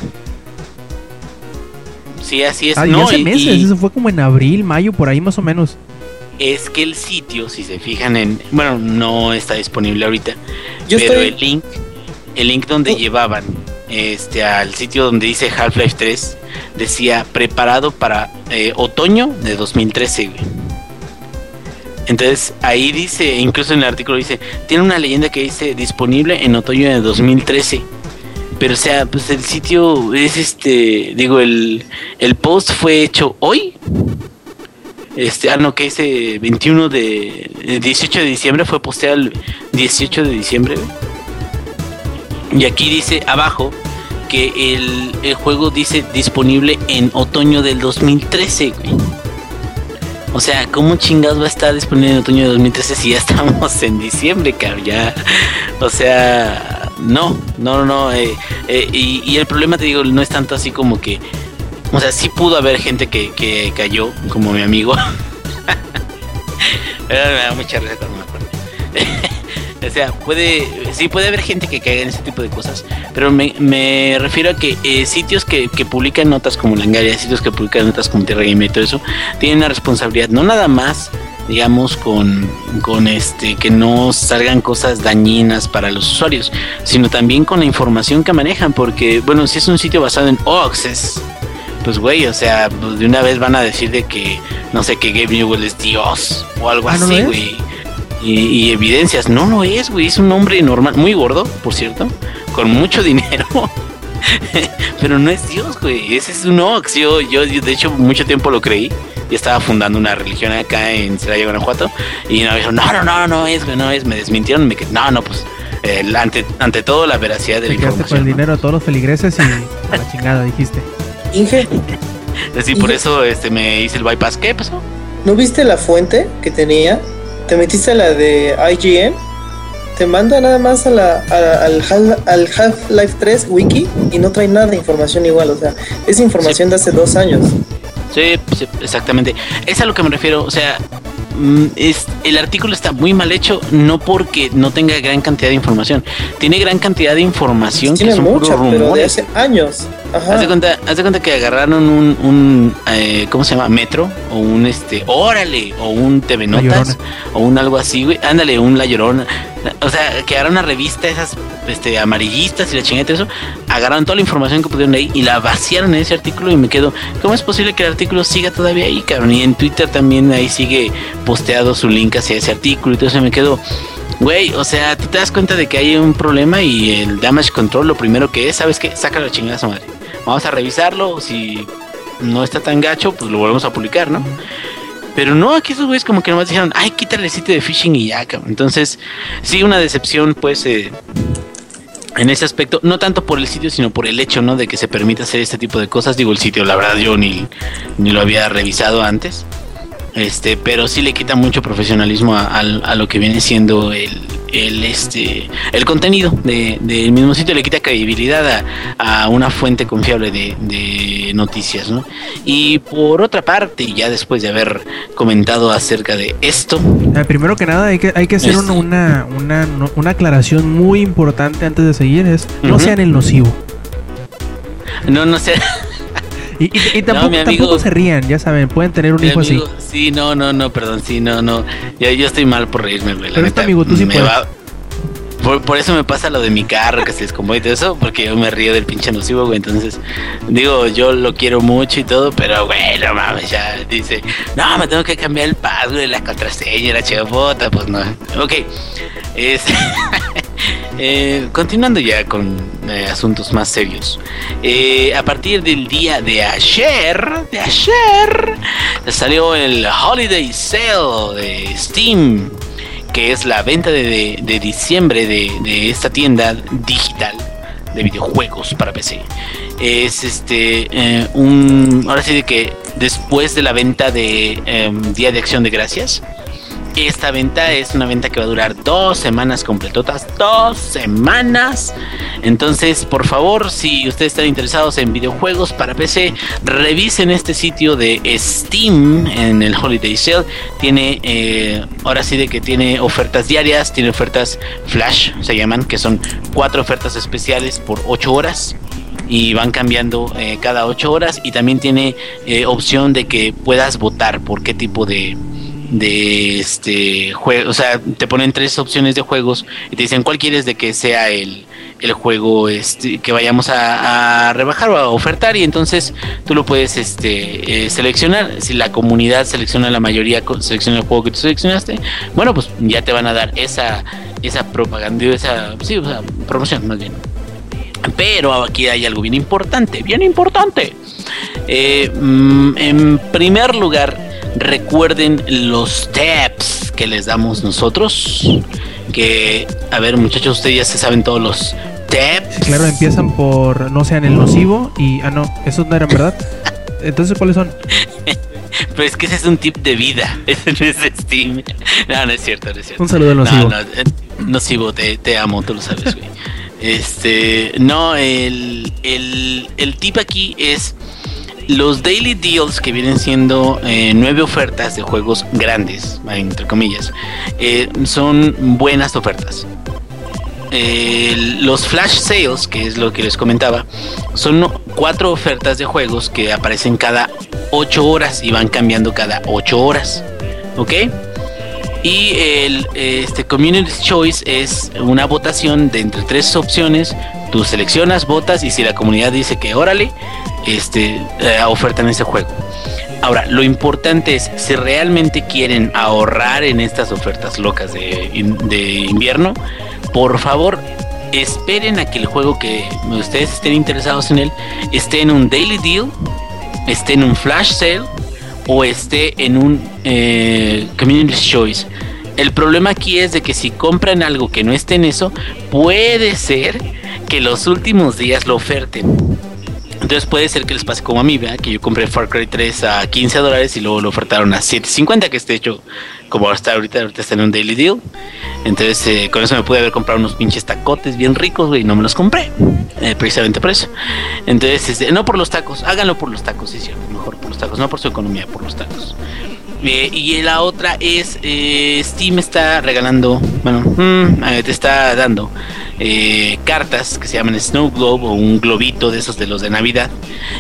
S1: Sí, así es.
S2: Ah, y
S1: no,
S2: hace
S1: y-
S2: meses,
S1: y-
S2: eso fue como en abril, mayo, por ahí más o menos.
S1: es que el sitio, si se fijan en, bueno, no está disponible ahorita,
S6: Yo
S1: pero
S6: estoy-
S1: el link, el link donde
S6: Oh.
S1: llevaban este al sitio donde dice Half-Life 3 decía preparado para eh, otoño de 2013. güey. Entonces ahí dice, incluso en el artículo dice, tiene una leyenda que dice disponible en otoño de 2013. Pero o sea, pues el sitio es este, digo, el, el post fue hecho hoy. Este, ah, no, que ese 21 de, el 18 de diciembre fue posteado el 18 de diciembre. Y aquí dice abajo que el, el juego dice disponible en otoño del 2013, güey. O sea, ¿cómo chingados va a estar disponible en otoño de 2013 si ya estamos en diciembre, cabrón? Ya, o sea, no, no, no, eh, eh, y, el problema, te digo, no es tanto así como que, o sea, sí pudo haber gente que, que cayó, como mi amigo. Pero me da mucha risa me acuerdo. O sea, puede, sí puede haber gente que caiga en ese tipo de cosas, pero me, me refiero a que eh, sitios que, que publican notas como Langaria, sitios que publican notas como Tierra Gamer y todo eso, tienen una responsabilidad, no nada más digamos con, con este que no salgan cosas dañinas para los usuarios, sino también con la información que manejan, porque bueno, si es un sitio basado en Access, pues güey, o sea, pues de una vez van a decir de que no sé que Gabe Newell es Dios o algo
S2: Ah, ¿no lo
S1: así, güey. Y, y evidencias, no lo es, güey, es un hombre normal, muy gordo, por cierto, con mucho dinero. Pero no es Dios, güey. Ese es un Ox. Yo, yo, yo, de hecho, mucho tiempo lo creí. Y estaba fundando una religión acá en Celaya, Guanajuato. Y no, dijeron, no, no, no, no es, güey, no es. Me desmintieron. Me quedé, no, no, pues, eh, ante, ante todo, la veracidad de la
S2: quedaste con el
S1: información. ¿no?
S2: dinero de todos los feligreses y a la chingada, dijiste.
S6: Inge,
S1: Así, por eso este, me hice el bypass. ¿Qué pasó?
S6: ¿no viste la fuente que tenía? ¿Te metiste a la de IGN? Te manda nada más a la, a- al, Half- al Half-Life 3 wiki y no trae nada de información igual. O sea, es información de hace dos años.
S1: Sí, sí, exactamente. Es a lo que me refiero. O sea, mm, es, el artículo está muy mal hecho, no porque no tenga gran cantidad de información. Tiene gran cantidad de información que
S6: Tiene
S1: son
S6: mucha,
S1: puros
S6: pero de
S1: rumores.
S6: hace años.
S1: Haz de cuenta, haz de cuenta que agarraron un, un eh, ¿cómo se llama? Metro o un este, órale, o un TV Notas o un algo así, güey. Ándale, un La Llorona. O sea, que agarraron una revista esas este amarillistas y la chingada y todo eso, agarraron toda la información que pudieron ahí y la vaciaron en ese artículo y me quedo, ¿cómo es posible que el artículo siga todavía ahí, cabrón? Y en Twitter también ahí sigue posteado su link hacia ese artículo y todo eso me quedo Güey, o sea, tú te das cuenta de que hay un problema y el damage control lo primero que es, ¿sabes qué? Saca la chingada a su madre. Vamos a revisarlo, si no está tan gacho, pues lo volvemos a publicar, ¿no? Pero no, aquí esos güeyes como que nomás dijeron, ay, quítale el sitio de phishing y ya, cabrón. Entonces, sí, una decepción, pues, eh, en ese aspecto, no tanto por el sitio, sino por el hecho, ¿no? De que se permita hacer este tipo de cosas. Digo, el sitio, la verdad, yo ni, ni lo había revisado antes. Este, pero sí le quita mucho profesionalismo a, a lo que viene siendo el, el, este, el contenido de- del mismo sitio, le quita credibilidad a, a una fuente confiable de, de noticias, ¿no? Y por otra parte, ya después de haber comentado acerca de esto,
S2: Eh, primero que nada, hay que, hay que hacer
S1: Este.
S2: una, una, una, aclaración muy importante antes de seguir: es no sean el nocivo.
S1: no, no sé,
S2: Y, y- y tampoco,
S1: mi amigo-
S2: tampoco se rían, ya saben, pueden tener un hijo
S1: amigo,
S2: así.
S1: sí, no, no, no, perdón, sí, no, no, yo, yo estoy mal por reírme, güey,
S2: Pero este
S1: neta,
S2: amigo, tú sí puedes.
S1: va- Por, por eso me pasa lo de mi carro que se descompone y todo eso, porque yo me río del pinche nocivo, güey. Entonces, digo, yo lo quiero mucho y todo, pero, güey, no mames, ya dice, no, me tengo que cambiar el password, la contraseña, la chivota, pues no. Ok. Es, eh, continuando ya con eh, asuntos más serios. Eh, a partir del día de ayer, de ayer, salió el Holiday Sale de Steam, que es la venta de, de- de diciembre de, de esta tienda digital de videojuegos para PC. Es este eh, un ahora sí de que después de la venta de em, Día de Acción de Gracias, esta venta es una venta que va a durar dos semanas completotas, dos semanas. Entonces, por favor, si ustedes están interesados en videojuegos para PC, revisen este sitio de Steam en el Holiday Sale. Tiene, eh, ahora sí de que tiene ofertas diarias, tiene ofertas flash, se llaman, que son cuatro ofertas especiales por ocho horas y van cambiando eh, cada 8 horas y también tiene eh, opción de que puedas votar por qué tipo de de este juego, o sea, te ponen tres opciones de juegos y te dicen cuál quieres de que sea el, el juego este, que vayamos a, rebajar o a ofertar y entonces tú lo puedes este eh, seleccionar, si la comunidad selecciona la mayoría selecciona el juego que tú seleccionaste, bueno pues ya te van a dar esa esa propaganda, esa sí, o sea, promoción más bien. Pero aquí hay algo bien importante, bien importante. Eh, mm, en primer lugar, recuerden los tips que les damos nosotros. Que, a ver, muchachos, ustedes ya se saben todos los tips.
S2: Claro, empiezan por no sean el nocivo y. Ah, no, esos no eran verdad. Entonces, ¿cuáles son?
S1: Pero es que ese es un tip de vida. Ese no es Steam. No, no es cierto, no es cierto.
S2: Un saludo al nocivo.
S1: No, no, eh, nocivo, te, te amo, tú lo sabes, güey. Este, no, el, el, el tip aquí es los daily deals que vienen siendo eh, nueve ofertas de juegos grandes, entre comillas, eh, son buenas ofertas. Los flash sales, que es lo que les comentaba, son cuatro ofertas de juegos que aparecen cada ocho horas y van cambiando cada ocho horas. ¿Ok? Y el este, Community Choice es una votación de entre tres opciones. Tú seleccionas, votas y si la comunidad dice que órale, este, eh, ofertan ese juego. Ahora, lo importante es si realmente quieren ahorrar en estas ofertas locas de, de invierno, por favor esperen a que el juego que ustedes estén interesados en él esté en un daily deal, esté en un flash sale o esté en un eh, community choice. El problema aquí es de que si compran algo que no esté en eso, puede ser que los últimos días lo oferten. Entonces puede ser que les pase como a mí, ¿verdad? Que yo compré Far Cry 3 a 15 dólares y luego lo ofertaron a 7.50, que este hecho, como hasta ahorita, ahorita está en un daily deal. Entonces eh, con eso me pude haber comprado unos pinches tacotes bien ricos, güey, y no me los compré. eh, precisamente por eso. Entonces, este, no por los tacos, háganlo por los tacos, sí, sí, mejor por los no por su economía, por los tacos. Eh, y la otra es eh, Steam está regalando, bueno, mm, eh, te está dando cartas que se llaman Snow Globe o un globito de esos de los de Navidad.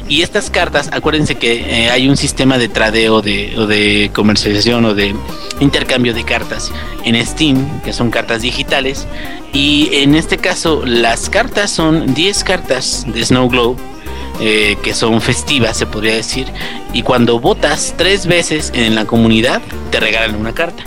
S1: Y estas cartas, acuérdense que hay un sistema de tradeo de, o de comercialización o de intercambio de cartas en Steam, que son cartas digitales. Y en este caso, las cartas son 10 cartas de Snow Globe eh, que son festivas, se podría decir. Y cuando votas tres veces en la comunidad, te regalan una carta.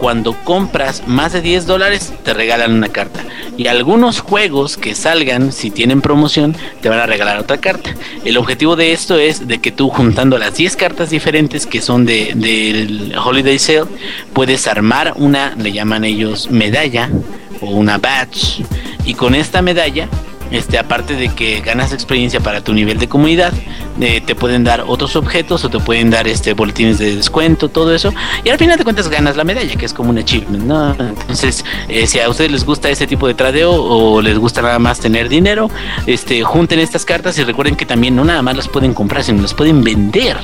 S1: Cuando compras más de 10 dólares, te regalan una carta. Y algunos juegos que salgan, si tienen promoción, te van a regalar otra carta. El objetivo de esto es de que tú juntando las 10 cartas diferentes que son de, del Holiday Sale, puedes armar una, le llaman ellos medalla o una badge. Y con esta medalla este, aparte de que ganas experiencia para tu nivel de comunidad, eh, te pueden dar otros objetos o te pueden dar este boletines de descuento, todo eso. Y al final de cuentas ganas la medalla, que es como un achievement, ¿no? Entonces, eh, si a ustedes les gusta ese tipo de tradeo o les gusta nada más tener dinero, este, junten estas cartas y recuerden que también no nada más las pueden comprar, sino las pueden vender.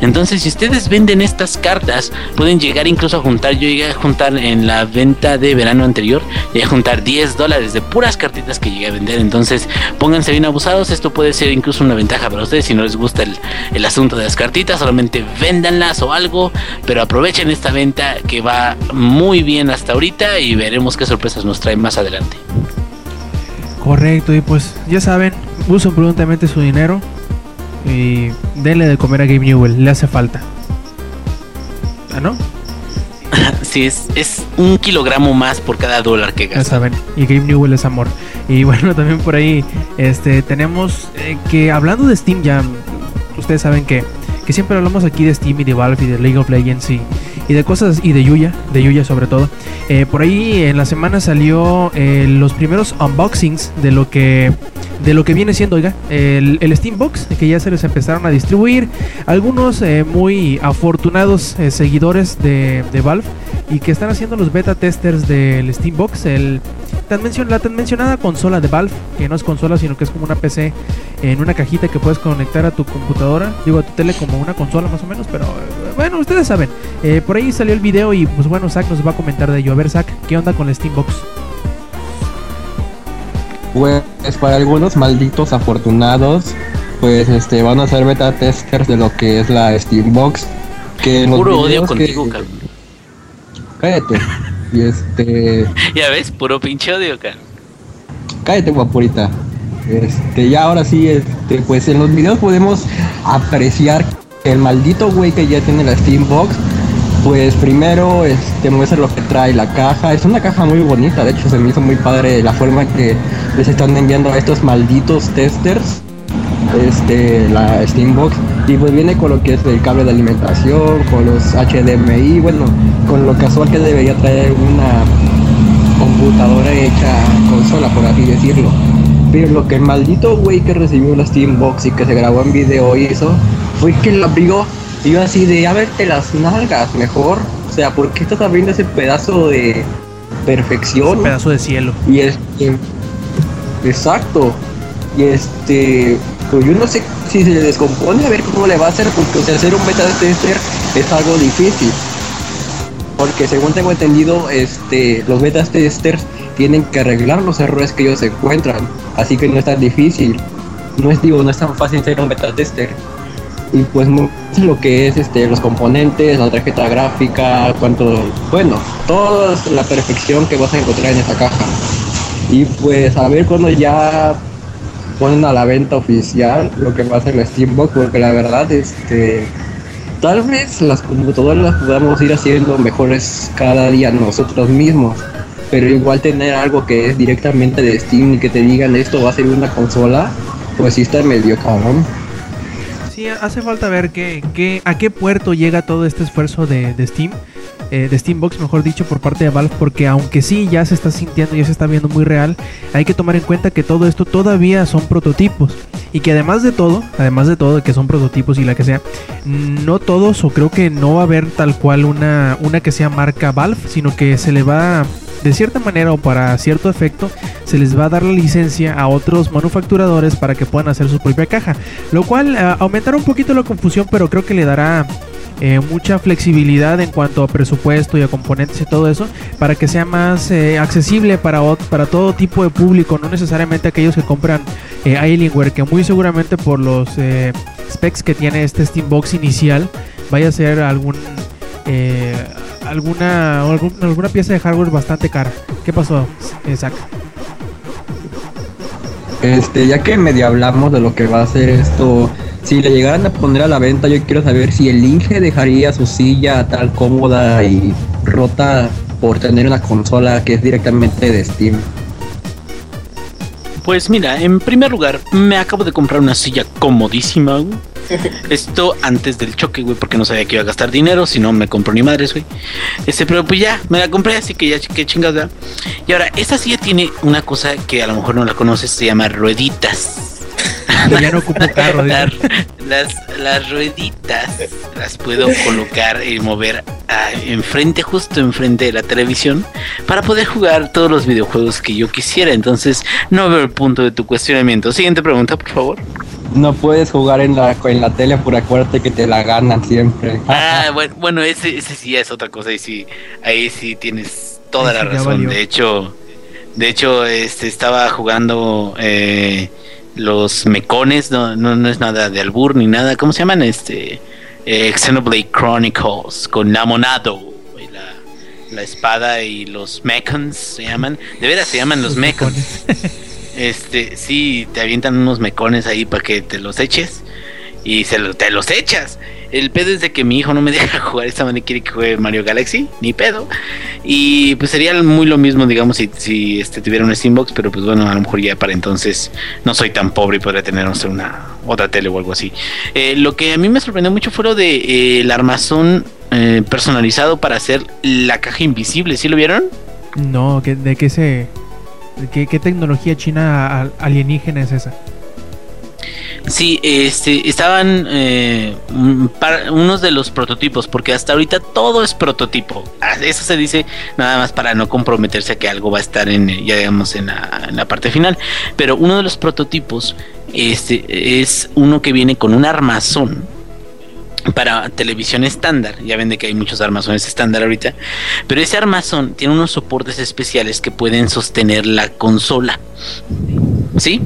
S1: Entonces, si ustedes venden estas cartas, pueden llegar incluso a juntar, yo llegué a juntar en la venta de verano anterior, llegué a juntar 10 dólares de puras cartitas que llegué a vender. Entonces, Entonces, pónganse bien abusados. Esto puede ser incluso una ventaja para ustedes si no les gusta el, el asunto de las cartitas. Solamente véndanlas o algo, pero aprovechen esta venta que va muy bien hasta ahorita y veremos qué sorpresas nos trae más adelante.
S2: Correcto, y pues ya saben, usen prudentemente su dinero y denle de comer a Gabe Newell, le hace falta. ¿Ah, no?
S1: Sí, es, es un kilogramo más por cada dólar que
S2: Ya
S1: gasta.
S2: saben, y Gabe Newell es amor. Y bueno, también por ahí este tenemos eh, que hablando de Steam ya ustedes saben que, que siempre hablamos aquí de Steam y de Valve y de League of Legends y, y de cosas y de Yuya, de Yuya sobre todo. Eh, por ahí en la semana salió eh, los primeros unboxings de lo que de lo que viene siendo, oiga, el, el Steam Box, que ya se les empezaron a distribuir. Algunos eh, muy afortunados seguidores de, de Valve y que están haciendo los beta testers del Steam Box, el tan mencion- la tan mencionada consola de Valve, que no es consola, sino que es como una PC en una cajita que puedes conectar a tu computadora, digo a tu tele como una consola más o menos, pero eh, bueno, ustedes saben. Eh, por ahí salió el video y pues bueno, Zack nos va a comentar de ello. A ver, Zack, ¿qué onda con el Steam Box?
S7: Pues para algunos malditos afortunados, pues este van a ser beta testers de lo que es la Steambox. Que
S1: Puro odio
S7: que-
S1: contigo, cabrón.
S7: Cállate. Y este.
S1: Ya ves, puro pinche odio, cabrón.
S7: Cállate, guapurita. Este, ya ahora sí, este, pues en los videos podemos apreciar el maldito güey que ya tiene la Steambox, pues primero este, muestra lo que trae la caja. Es una caja muy bonita, de hecho se me hizo muy padre la forma en que les están enviando a estos malditos testers este la Steambox y pues viene con lo que es el cable de alimentación, con los HDMI, bueno, con lo casual que debería traer una computadora hecha consola, por así decirlo. Pero lo que el maldito güey que recibió la Steambox y que se grabó en video hizo fue que la abrió y yo así de a verte las nalgas mejor. O sea, ¿por qué estás abriendo ese pedazo de perfección?
S2: Un pedazo de cielo.
S7: Y este. Exacto. Y este. Pues yo no sé si se descompone a ver cómo le va a hacer, porque hacer un beta tester es algo difícil. Porque según tengo entendido, este, los beta testers tienen que arreglar los errores que ellos encuentran. Así que no es tan difícil. No es digo, no es tan fácil ser un beta tester. Y pues lo que es este los componentes, la tarjeta gráfica, cuánto, bueno, toda la perfección que vas a encontrar en esta caja. Y pues a ver cuando ya ponen a la venta oficial lo que va a ser la Steambox, porque la verdad, este, tal vez las computadoras las podamos ir haciendo mejores cada día nosotros mismos, pero igual tener algo que es directamente de Steam y que te digan esto va a ser una consola, pues sí está medio cabrón.
S2: Sí, hace falta ver qué, qué, a qué puerto llega todo este esfuerzo de, de Steam, eh, de Steambox, mejor dicho, por parte de Valve, porque aunque sí ya se está sintiendo, ya se está viendo muy real, hay que tomar en cuenta que todo esto todavía son prototipos. Y que además de todo, además de todo, que son prototipos y la que sea, no todos, o creo que no va a haber tal cual una, una que sea marca Valve, sino que se le va, de cierta manera o para cierto efecto, se les va a dar la licencia a otros manufacturadores para que puedan hacer su propia caja. Lo cual eh, aumentará un poquito la confusión, pero creo que le dará eh, mucha flexibilidad en cuanto a presupuesto y a componentes y todo eso, para que sea más eh, accesible para, para todo tipo de público, no necesariamente aquellos que compran eh, Alienware, que muy seguramente por los eh, specs que tiene este Steambox inicial, vaya a ser algún... alguna alguna pieza de hardware bastante cara. ¿Qué pasó, Exacto.
S7: Este, ya que medio hablamos de lo que va a ser esto, si le llegaran a poner a la venta, yo quiero saber si el Inge dejaría su silla tan cómoda y rota por tener una consola que es directamente de Steam.
S1: Pues mira, en primer lugar, me acabo de comprar una silla comodísima, güey. Esto antes del choque, güey, porque no sabía que iba a gastar dinero, si no me compro ni madres, güey. Este, pero pues ya, me la compré, así que ya, qué chingada. Y ahora, esta silla tiene una cosa que a lo mejor no la conoces, se llama rueditas.
S2: Que ya no ocupo carro. dice.
S1: Las, rueditas las puedo colocar y mover ah, enfrente, justo enfrente de la televisión, para poder jugar todos los videojuegos que yo quisiera. Entonces, no veo el punto de tu cuestionamiento. Siguiente pregunta, por favor.
S7: No puedes jugar en la, en la tele por acuérdate que te la ganan siempre.
S1: Ah, bueno, bueno ese, ese sí es otra cosa. Ahí sí, ahí sí tienes toda
S2: Ahí
S1: la
S2: sí
S1: razón. De hecho, De hecho, este estaba jugando eh, los mecones, no, no, no es nada de albur ni nada. ¿Cómo se llaman? Este eh, Xenoblade Chronicles con Namonado, y la, la espada y los mechans se llaman. De veras se llaman los mechans. Este, sí, te avientan unos mecones ahí para que te los eches y se lo- te los echas. El pedo es de que mi hijo no me deja jugar esta manera quiere que juegue Mario Galaxy, ni pedo. Y pues sería muy lo mismo, digamos, si, si este tuviera un Steambox, pero pues bueno, a lo mejor ya para entonces no soy tan pobre y podría tener no sé, una otra tele o algo así. Eh, lo que a mí me sorprendió mucho fue lo de eh, el armazón eh, personalizado para hacer la caja invisible, ¿sí lo vieron?
S2: No, ¿qué- ¿de qué se... qué, qué tecnología china al- alienígena es esa?
S1: Sí, este, estaban eh, unos de los prototipos, porque hasta ahorita todo es prototipo. Ah, Eso se dice nada más para no comprometerse a que algo va a estar en, ya digamos, en la, en la parte final. Pero uno de los prototipos este, es uno que viene con un armazón para televisión estándar. Ya ven de que hay muchos armazones estándar ahorita. Pero ese armazón tiene unos soportes especiales que pueden sostener la consola. ¿Sí?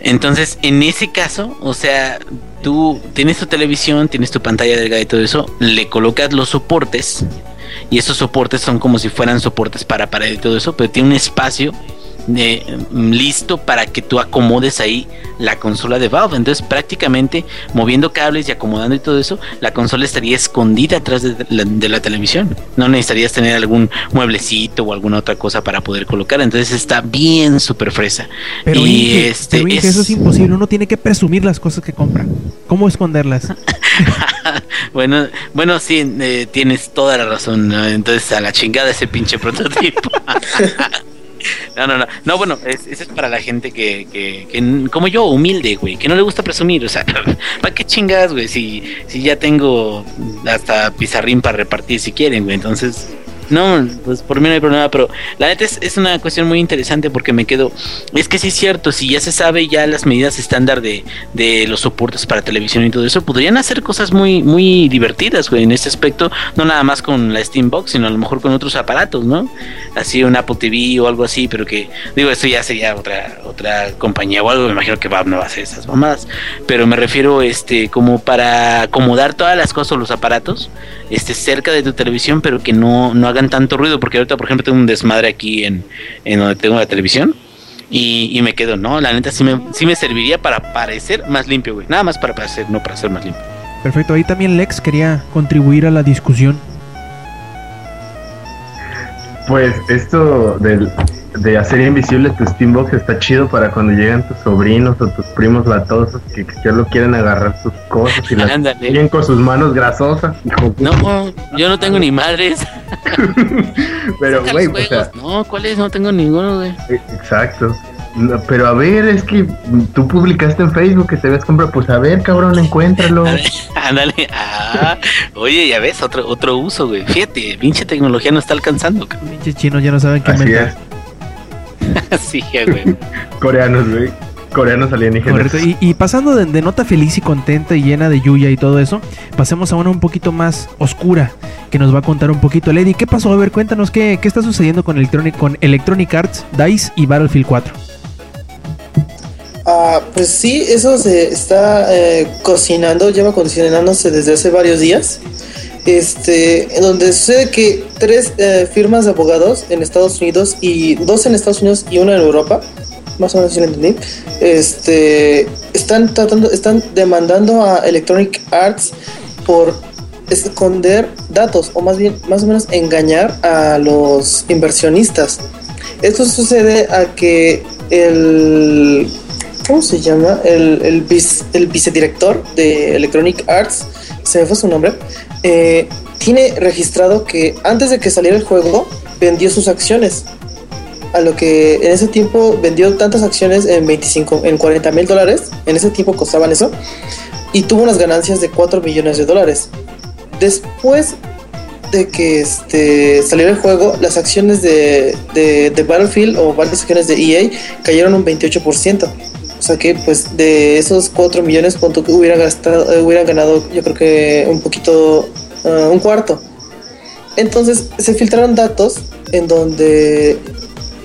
S1: Entonces, en ese caso, o sea, tú tienes tu televisión, tienes tu pantalla delgada y todo eso, le colocas los soportes y esos soportes son como si fueran soportes para pared y todo eso, pero tiene un espacio de, mm, listo para que tú acomodes ahí la consola de Valve. Entonces, prácticamente moviendo cables y acomodando y todo eso, la consola estaría escondida atrás de la, de la televisión. No necesitarías tener algún mueblecito o alguna otra cosa para poder colocar. Entonces, está bien súper fresa.
S2: Pero,
S1: Y
S2: Inge,
S1: este
S2: pero, Inge,
S1: es-
S2: eso es imposible. Uno tiene que presumir las cosas que compra. ¿Cómo esconderlas?
S1: bueno, bueno, sí, eh, tienes toda la razón. ¿no? Entonces, a la chingada ese pinche prototipo. no, no, no. No, bueno, es- eso es para la gente que, que, que como yo, humilde, güey, que no le gusta presumir. O sea, ¿para qué chingadas, güey? Si, si ya tengo hasta pizarrín para repartir si quieren, güey. Entonces, no, pues por mí no hay problema, pero la neta es, es una cuestión muy interesante porque me quedo, es que sí es cierto, si ya se sabe ya las medidas estándar de, de los soportes para televisión y todo eso, podrían hacer cosas muy, muy divertidas, güey, en este aspecto, no nada más con la Steambox, sino a lo mejor con otros aparatos, ¿no? Así un Apple TV o algo así, pero que, digo, esto ya sería otra, otra compañía o algo, me imagino que Valve no va a hacer esas mamadas, pero me refiero, este, como para acomodar todas las cosas o los aparatos, este, cerca de tu televisión, pero que no, no hagan tanto ruido, porque ahorita, por ejemplo, tengo un desmadre aquí en, en donde tengo la televisión. Y, y me quedo, no, la neta sí me, sí me serviría para parecer más limpio, güey. Nada más para parecer, no para ser más limpio.
S2: Perfecto. Ahí también Lex quería contribuir a la discusión.
S5: Pues esto del, de hacer invisible tu Steambox está chido para cuando llegan tus sobrinos o tus primos latosos que, que solo quieren agarrar sus cosas y las siguen con sus manos grasosas. hijo
S1: No, yo no tengo ni madres.
S5: pero güey, o sea.
S1: No, ¿cuáles? No tengo ninguno, güey.
S5: eh, exacto. No, pero a ver, es que tú publicaste en Facebook que te habías comprado, pues a ver, cabrón, encuéntralo.
S1: Ándale. Ah, oye, ya ves, otro, otro uso, güey. Fíjate, pinche tecnología no está alcanzando.
S2: Pinches chinos ya no saben qué
S5: Así es,
S1: Sí, güey.
S5: coreanos, güey. Coreanos alienígenas.
S2: Correcto. Y, y pasando de, de nota feliz y contenta y llena de Yuya y todo eso, pasemos a una un poquito más oscura que nos va a contar un poquito Lady. ¿Qué pasó? A ver, cuéntanos qué, qué está sucediendo con Electronic, con Electronic Arts, DICE y Battlefield 4.
S6: Ah, pues sí, eso se está eh, cocinando, lleva cocinándose desde hace varios días. Este, en donde sucede que tres eh, firmas de abogados en Estados Unidos y dos en Estados Unidos y una en Europa, más o menos si lo entendí, este, están tratando, están demandando a Electronic Arts por esconder datos o más bien, más o menos engañar a los inversionistas. Esto sucede a que el ¿cómo se llama? El, el, vice- el vicedirector de Electronic Arts, se me fue su nombre, eh, tiene registrado que antes de que saliera el juego, vendió sus acciones. A lo que en ese tiempo vendió tantas acciones en 25, en 40 mil dólares, en ese tiempo costaban eso, y tuvo unas ganancias de 4 millones de dólares. Después de que este, saliera el juego, las acciones de, de, de Battlefield o varias acciones de EA cayeron un 28%. O sea que pues de esos 4 millones punto que hubiera gastado, eh, hubieran ganado yo creo que un poquito, ah, un cuarto. Entonces se filtraron datos en donde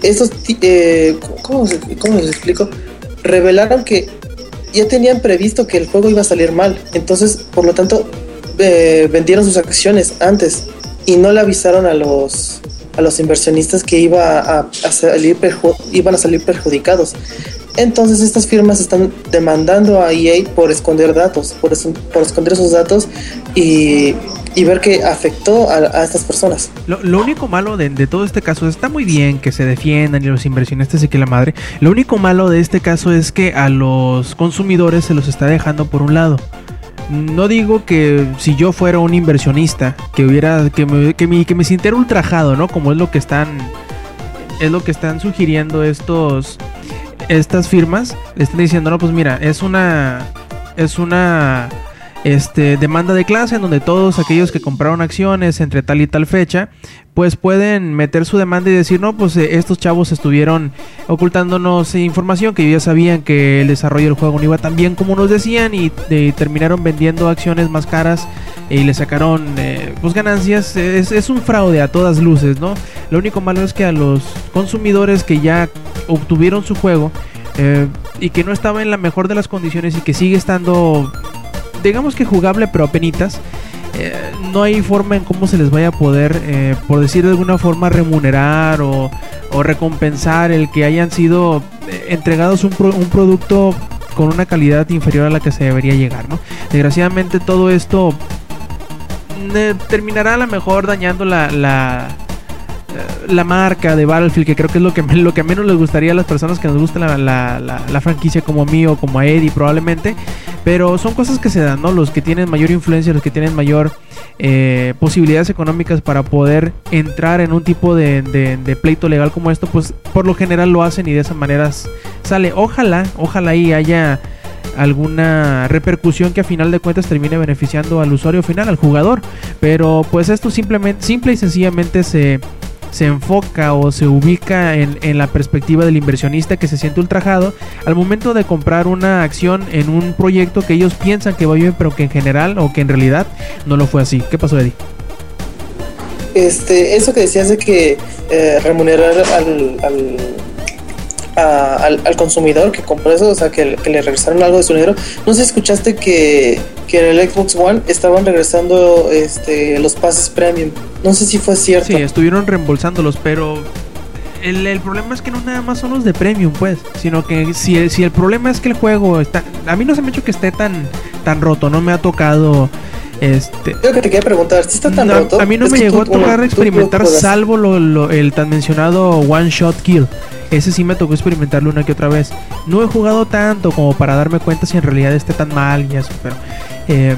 S6: estos, ti- eh, ¿cómo, ¿cómo les explico? Revelaron que ya tenían previsto que el juego iba a salir mal, entonces, por lo tanto, eh, vendieron sus acciones antes y no le avisaron a los a los inversionistas que iba a, salir iban a salir perjudicados. Entonces estas firmas están demandando a EA por esconder datos, por, es- por esconder esos datos y, ver que afectó a, estas personas.
S2: Lo, lo único malo de, de todo este caso está muy bien que se defiendan y los inversionistas y que la madre. Lo único malo de este caso es que a los consumidores se los está dejando por un lado. No digo que si yo fuera un inversionista que hubiera que me, que me, sintiera ultrajado, ¿no? Como es lo que están es lo que están sugiriendo estos estas firmas. Le están diciendo, no, pues mira, es una es una este, demanda de clase en donde todos aquellos que compraron acciones entre tal y tal fecha, pues pueden meter su demanda y decir, no, pues eh, estos chavos estuvieron ocultándonos información que ya sabían que el desarrollo del juego no iba tan bien como nos decían y eh, terminaron vendiendo acciones más caras y le sacaron eh, pues ganancias. Es, es un fraude a todas luces, ¿no? Lo único malo es que a los consumidores que ya obtuvieron su juego eh, y que no estaba en la mejor de las condiciones y que sigue estando digamos que jugable pero apenitas eh, no hay forma en cómo se les vaya a poder eh, por decir de alguna forma remunerar o, recompensar el que hayan sido eh, entregados un, pro- un producto con una calidad inferior a la que se debería llegar ¿no? desgraciadamente todo esto terminará a lo mejor dañando la, la marca de Battlefield, que creo que es lo que, lo que menos les gustaría a las personas que nos gusta la, la- franquicia como a mí o como a Eddie probablemente. Pero son cosas que se dan, ¿no? Los que tienen mayor influencia, los que tienen mayor eh, posibilidades económicas para poder entrar en un tipo de, pleito legal como esto, pues por lo general lo hacen y de esa manera sale. Ojalá, ojalá ahí haya alguna repercusión que a final de cuentas termine beneficiando al usuario final, al jugador. Pero pues esto simplemente, simple y sencillamente se, se enfoca o se ubica en, en la perspectiva del inversionista que se siente ultrajado al momento de comprar una acción en un proyecto que ellos piensan que va bien, pero que en general o que en realidad no lo fue así. ¿Qué pasó, Eddie?
S6: Este, eso que decías de que eh, remunerar al, al, a- al, al consumidor que compró eso, o sea, que, que le regresaron algo de su dinero. No sé si escuchaste que, que en el Xbox One estaban regresando este, los pases premium. No sé si fue cierto.
S2: Sí, estuvieron reembolsándolos, pero el, el problema es que no nada más son los de premium, pues, sino que si el, si el problema es que el juego está... A mí no se me ha hecho que esté tan, tan roto, no me ha tocado... Este,
S6: Yo que te quería preguntar, si está tan
S2: No,
S6: roto.
S2: a mí no
S6: Es
S2: me llegó a
S6: tú-
S2: tocar experimentar salvo lo, lo- el tan mencionado One Shot Kill. Ese sí me tocó experimentarlo una que otra vez. No he jugado tanto como para darme cuenta si en realidad esté tan mal y eso, pero eh,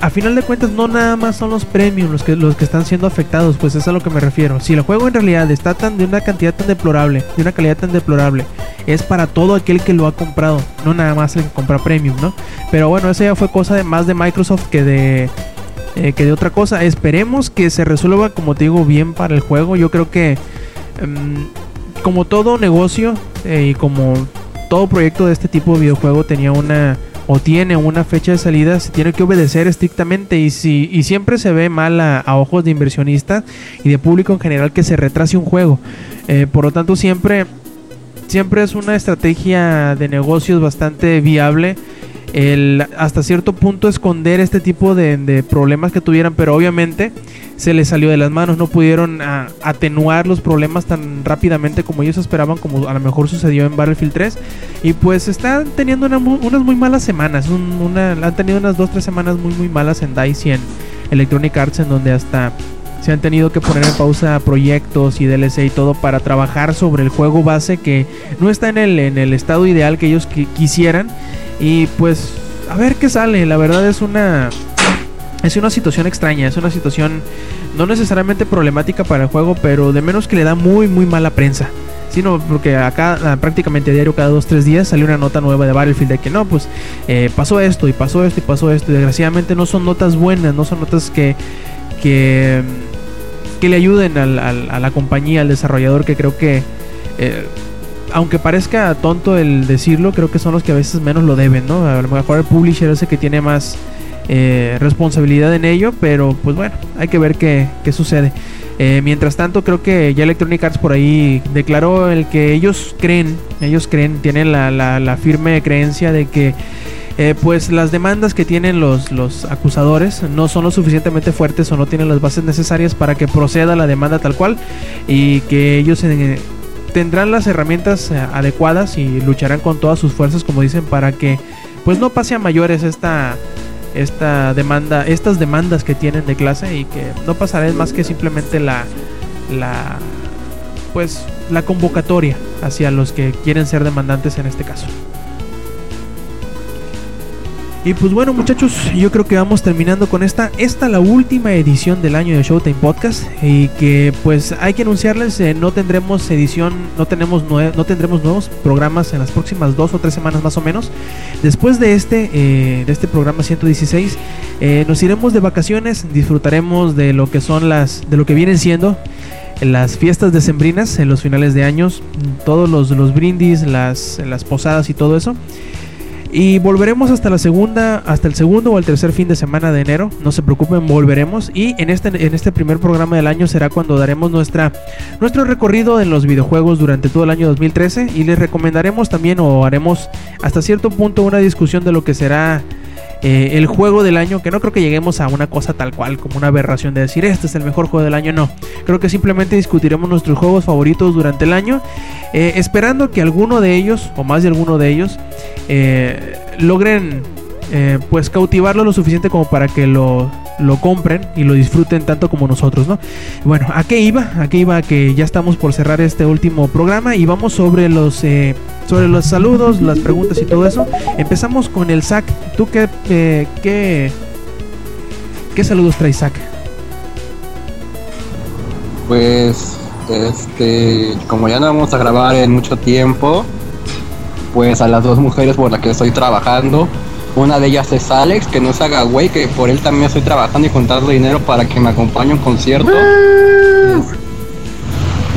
S2: a final de cuentas no nada más son los premium los que los que están siendo afectados, pues es a lo que me refiero. Si el juego en realidad está tan de una cantidad tan deplorable, de una calidad tan deplorable, es para todo aquel que lo ha comprado, no nada más el que compra premium, ¿no? Pero bueno, eso ya fue cosa de más de Microsoft que de eh, que de otra cosa. Esperemos que se resuelva, como te digo, bien para el juego. Yo creo que, em, como todo negocio eh, y como todo proyecto de este tipo de videojuego tenía una o tiene una fecha de salida, se tiene que obedecer estrictamente y si y siempre se ve mal a, a ojos de inversionistas y de público en general que se retrase un juego. Eh, por lo tanto, siempre siempre es una estrategia de negocios bastante viable el hasta cierto punto esconder este tipo de, problemas que tuvieran, pero obviamente se les salió de las manos, no pudieron ah, atenuar los problemas tan rápidamente como ellos esperaban, como a lo mejor sucedió en Battlefield 3, y pues están teniendo unas muy malas semanas, han tenido unas dos tres semanas muy muy malas en DICE y en Electronic Arts, en donde hasta se han tenido que poner en pausa proyectos y DLC y todo para trabajar sobre el juego base que no está en el, en el estado ideal que ellos qui- quisieran. Y pues a ver qué sale. La verdad es una es una situación extraña, es una situación no necesariamente problemática para el juego, pero de menos que le da muy muy mala prensa. Sino porque acá ah, prácticamente a diario cada dos tres días sale una nota nueva de Battlefield de que no, pues eh, pasó esto y pasó esto y pasó esto. Y desgraciadamente no son notas buenas, no son notas que que, que le ayuden al- al- a la compañía, al desarrollador, que creo que, eh, aunque parezca tonto el decirlo, creo que son los que a veces menos lo deben, ¿no? A lo mejor el publisher es el que tiene más eh, responsabilidad en ello, pero pues bueno, hay que ver qué, qué sucede. Eh, mientras tanto, creo que ya Electronic Arts por ahí declaró el que ellos creen, ellos creen, tienen la, la- la firme creencia de que eh, pues las demandas que tienen los, los acusadores no son lo suficientemente fuertes o no tienen las bases necesarias para que proceda la demanda tal cual y que ellos eh, tendrán las herramientas eh, adecuadas y lucharán con todas sus fuerzas como dicen para que pues no pase a mayores esta esta demanda estas demandas que tienen de clase y que no pasará más que simplemente la la pues la convocatoria hacia los que quieren ser demandantes en este caso. Y pues bueno muchachos, yo creo que vamos terminando con esta, esta la última edición del año de Showtime Podcast y que pues hay que anunciarles, eh, no tendremos edición, no tenemos no tendremos nuevos programas en las próximas dos o tres semanas más o menos. Después de este, eh, de este programa 116, eh, nos iremos de vacaciones, disfrutaremos de lo que son las, de lo que vienen siendo las fiestas decembrinas en los finales de años, todos los, los brindis, las, las posadas y todo eso. Y volveremos hasta la segunda, hasta el segundo o el tercer fin de semana de enero. No se preocupen, volveremos. Y en este, en este primer programa del año será cuando daremos nuestra, nuestro recorrido en los videojuegos durante todo el año 2013. Y les recomendaremos también o haremos hasta cierto punto una discusión de lo que será eh, el juego del año. Que no creo que lleguemos a una cosa tal cual como una aberración de decir este es el mejor juego del año. No, creo que simplemente discutiremos nuestros juegos favoritos durante el año. eh, esperando que alguno de ellos, o más de alguno de ellos, eh, logren pues cautivarlo lo suficiente como para que lo, lo compren y lo disfruten tanto como nosotros, ¿no? Bueno, ¿a qué iba? ¿A qué iba? Que ya estamos por cerrar este último programa y vamos sobre los eh, sobre los saludos, las preguntas y todo eso. Empezamos con el SAC. ¿Tú qué, eh, qué, qué saludos traes, SAC?
S7: Pues, este, como ya no vamos a grabar en mucho tiempo, pues a las dos mujeres por las que estoy trabajando, una de ellas es Alex, que no se haga güey, que por él también estoy trabajando y juntando dinero para que me acompañe a un concierto.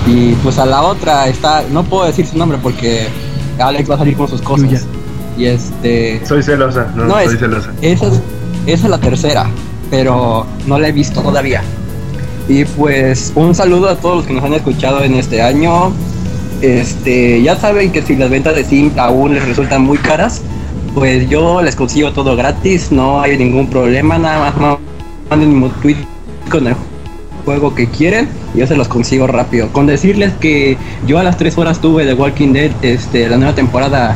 S7: Y pues a la otra está, no puedo decir su nombre porque Alex va a salir con sus cosas. Y este,
S5: Soy celosa, no,
S7: No,
S5: soy
S7: es-
S5: celosa.
S7: esa es, esa es la tercera, pero no la he visto todavía. Y pues un saludo a todos los que nos han escuchado en este año. Este, ya saben que si las ventas de Steam aún les resultan muy caras, pues yo les consigo todo gratis, no hay ningún problema, nada más ma- manden un tweet con el juego que quieren y yo se los consigo rápido. Con decirles que yo a las 3 horas tuve The Walking Dead, este, la nueva temporada,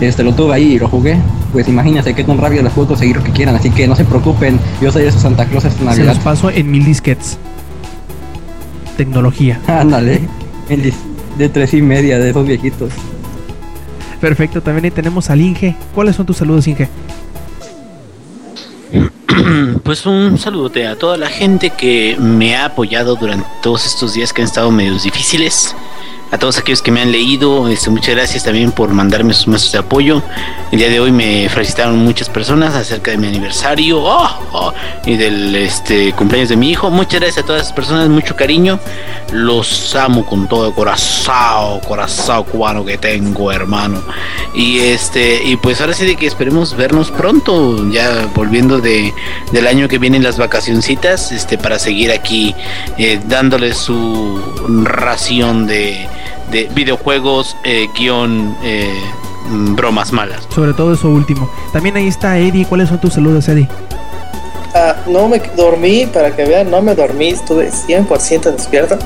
S7: este, lo tuve ahí y lo jugué. Pues imagínense qué tan rápido les puedo conseguir lo que quieran, así que no se preocupen, yo soy de Santa Claus esta
S2: Se
S7: Navidad.
S2: los paso en mil disquets. Tecnología.
S7: Ándale, de tres y media de esos viejitos.
S2: Perfecto, también ahí tenemos al Inge. ¿Cuáles son tus saludos, Inge?
S1: Pues un saludote a toda la gente que me ha apoyado durante todos estos días que han estado medios difíciles. A todos aquellos que me han leído, este, muchas gracias también por mandarme sus mensajes de apoyo. El día de hoy me felicitaron muchas personas acerca de mi aniversario oh, oh, y del este, cumpleaños de mi hijo. Muchas gracias a todas esas personas, mucho cariño. Los amo con todo el corazón, corazón cubano que tengo, hermano. Y este, y pues ahora sí de que esperemos vernos pronto, ya volviendo de, del año que vienen las vacacioncitas, este, para seguir aquí eh, dándoles su ración de, de videojuegos, eh, guion, eh, bromas malas.
S2: Sobre todo eso último. También ahí está Eddie. ¿Cuáles son tus saludos, Eddie?
S6: Ah, no me dormí, para que vean, no me dormí, estuve 100% despierto.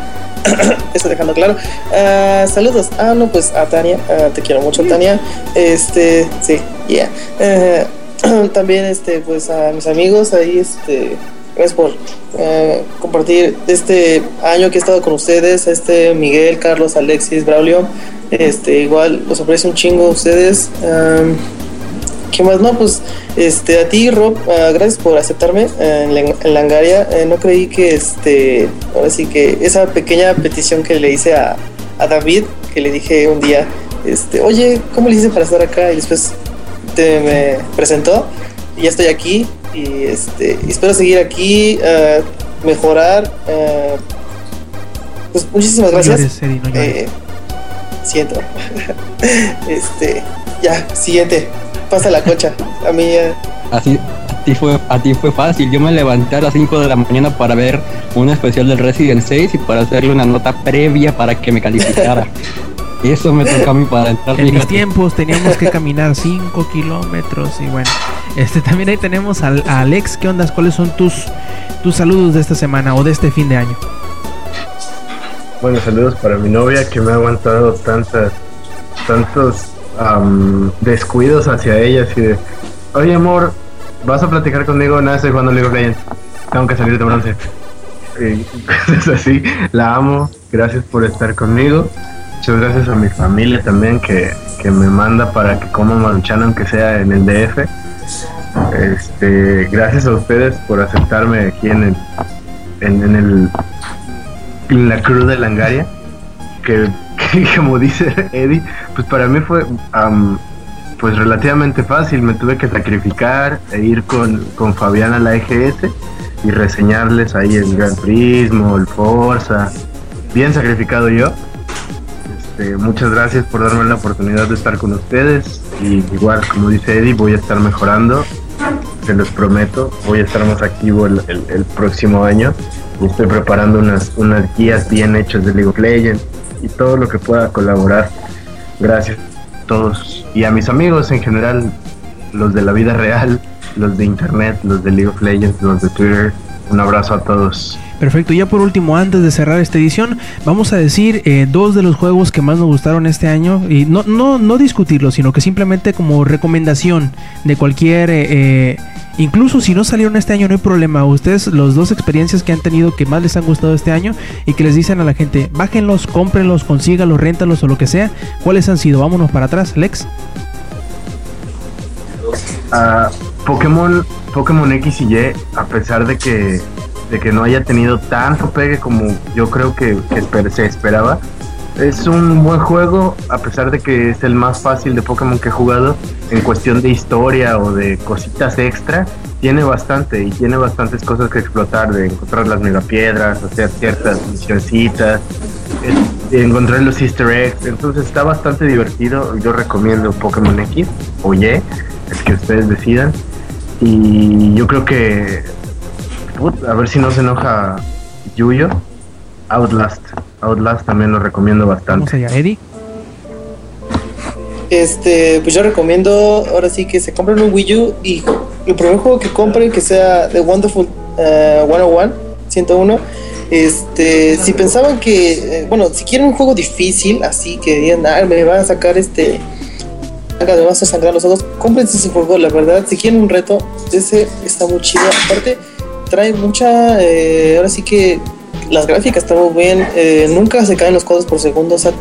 S6: Eso dejando claro. Ah, saludos. Ah, no, pues a Tania. ah, te quiero mucho, Tania. Este, sí, yeah. Eh, también, este, pues a mis amigos ahí, este, gracias por eh, compartir este año que he estado con ustedes. Este, Miguel, Carlos, Alexis, Braulio. Este, igual los aprecio un chingo a ustedes. Am, ¿Qué más? No, pues este, a ti, Rob, ah, gracias por aceptarme eh, en, la, en Langaria. Eh, no creí que, este, ahora sí que esa pequeña petición que le hice a, a David, que le dije un día, este, oye, ¿cómo le hice para estar acá? Y después te me presentó y ya estoy aquí y este, espero seguir aquí, ah, mejorar. ah, pues muchísimas
S2: No
S6: gracias.
S2: llores, Eddie, no.
S6: Eh, siento. este, ya, siguiente. Pasa la cocha. A mí ya.
S7: Así, A ti, fue, a ti fue fácil. Yo me levanté a las 5 de la mañana para ver un especial del Resident 6 y para hacerle una nota previa para que me calificara. Eso me tocó a mí para entrar.
S2: En mis tiempos teníamos que caminar 5 kilómetros y bueno. Este también ahí tenemos al, a Alex. ¿Qué ondas? ¿Cuáles son tus, tus saludos de esta semana o de este fin de año?
S5: Bueno, saludos para mi novia que me ha aguantado tantas, tantos am, descuidos hacia ella, así de, oye amor, ¿vas a platicar conmigo? Nada, estoy jugando League of Legends, tengo que salir de bronce. Y cosas así, la amo, gracias por estar conmigo. Muchas gracias a mi familia también que, que me manda para que coma maruchan aunque sea en el DF. Este, gracias a ustedes por aceptarme aquí en el, en, el en la cruz de Langaria, que, como dice Eddie, pues para mí fue am, pues relativamente fácil, me tuve que sacrificar e ir con, con Fabián a la EGS y reseñarles ahí el Gran Turismo, el Forza, bien sacrificado yo. Este, muchas gracias por darme la oportunidad de estar con ustedes y igual como dice Eddie voy a estar mejorando, se los prometo, voy a estar más activo el, el- el próximo año y estoy preparando unas, unas guías bien hechas de League of Legends y todo lo que pueda colaborar. Gracias a todos y a mis amigos en general, los de la vida real, los de internet, los de League of Legends, los de Twitter. Un abrazo a todos.
S2: Perfecto, ya por último, antes de cerrar esta edición, vamos a decir eh, dos de los juegos que más nos gustaron este año. Y no, no, no discutirlo, sino que simplemente como recomendación de cualquier... eh, eh, incluso si no salieron este año, no hay problema. Ustedes, los dos experiencias que han tenido que más les han gustado este año y que les dicen a la gente, bájenlos, cómprenlos, consígalos, réntalos o lo que sea. ¿Cuáles han sido? Vámonos para atrás, Lex.
S5: Ah, Pokémon, Pokémon X y Y, a pesar de que, de que no haya tenido tanto pegue como yo creo que, se esperaba, es un buen juego, a pesar de que es el más fácil de Pokémon que he jugado en cuestión de historia o de cositas extra. Tiene bastante y tiene bastantes cosas que explotar, de encontrar las megapiedras, hacer ciertas misioncitas, eh, encontrar los easter eggs. Entonces está bastante divertido. Yo recomiendo Pokémon X o Y, el que ustedes decidan. Y yo creo que, put, a ver si no se enoja Yuyo, Outlast. Outlast también lo recomiendo bastante.
S2: allá, Eddie.
S6: Este, pues yo recomiendo ahora sí que se compren un Wii U y el primer juego que compren que sea The Wonderful eh, 101, 101. Este, si pensaban que, eh, bueno, si quieren un juego difícil, así que digan, ah, me van a sacar este, me va a hacer sangrar los ojos, cómprense ese juego, la verdad. Si quieren un reto, ese está muy chido. Aparte, trae mucha, eh, ahora sí que las gráficas están muy bien, eh, nunca se caen los cuadros por segundo, está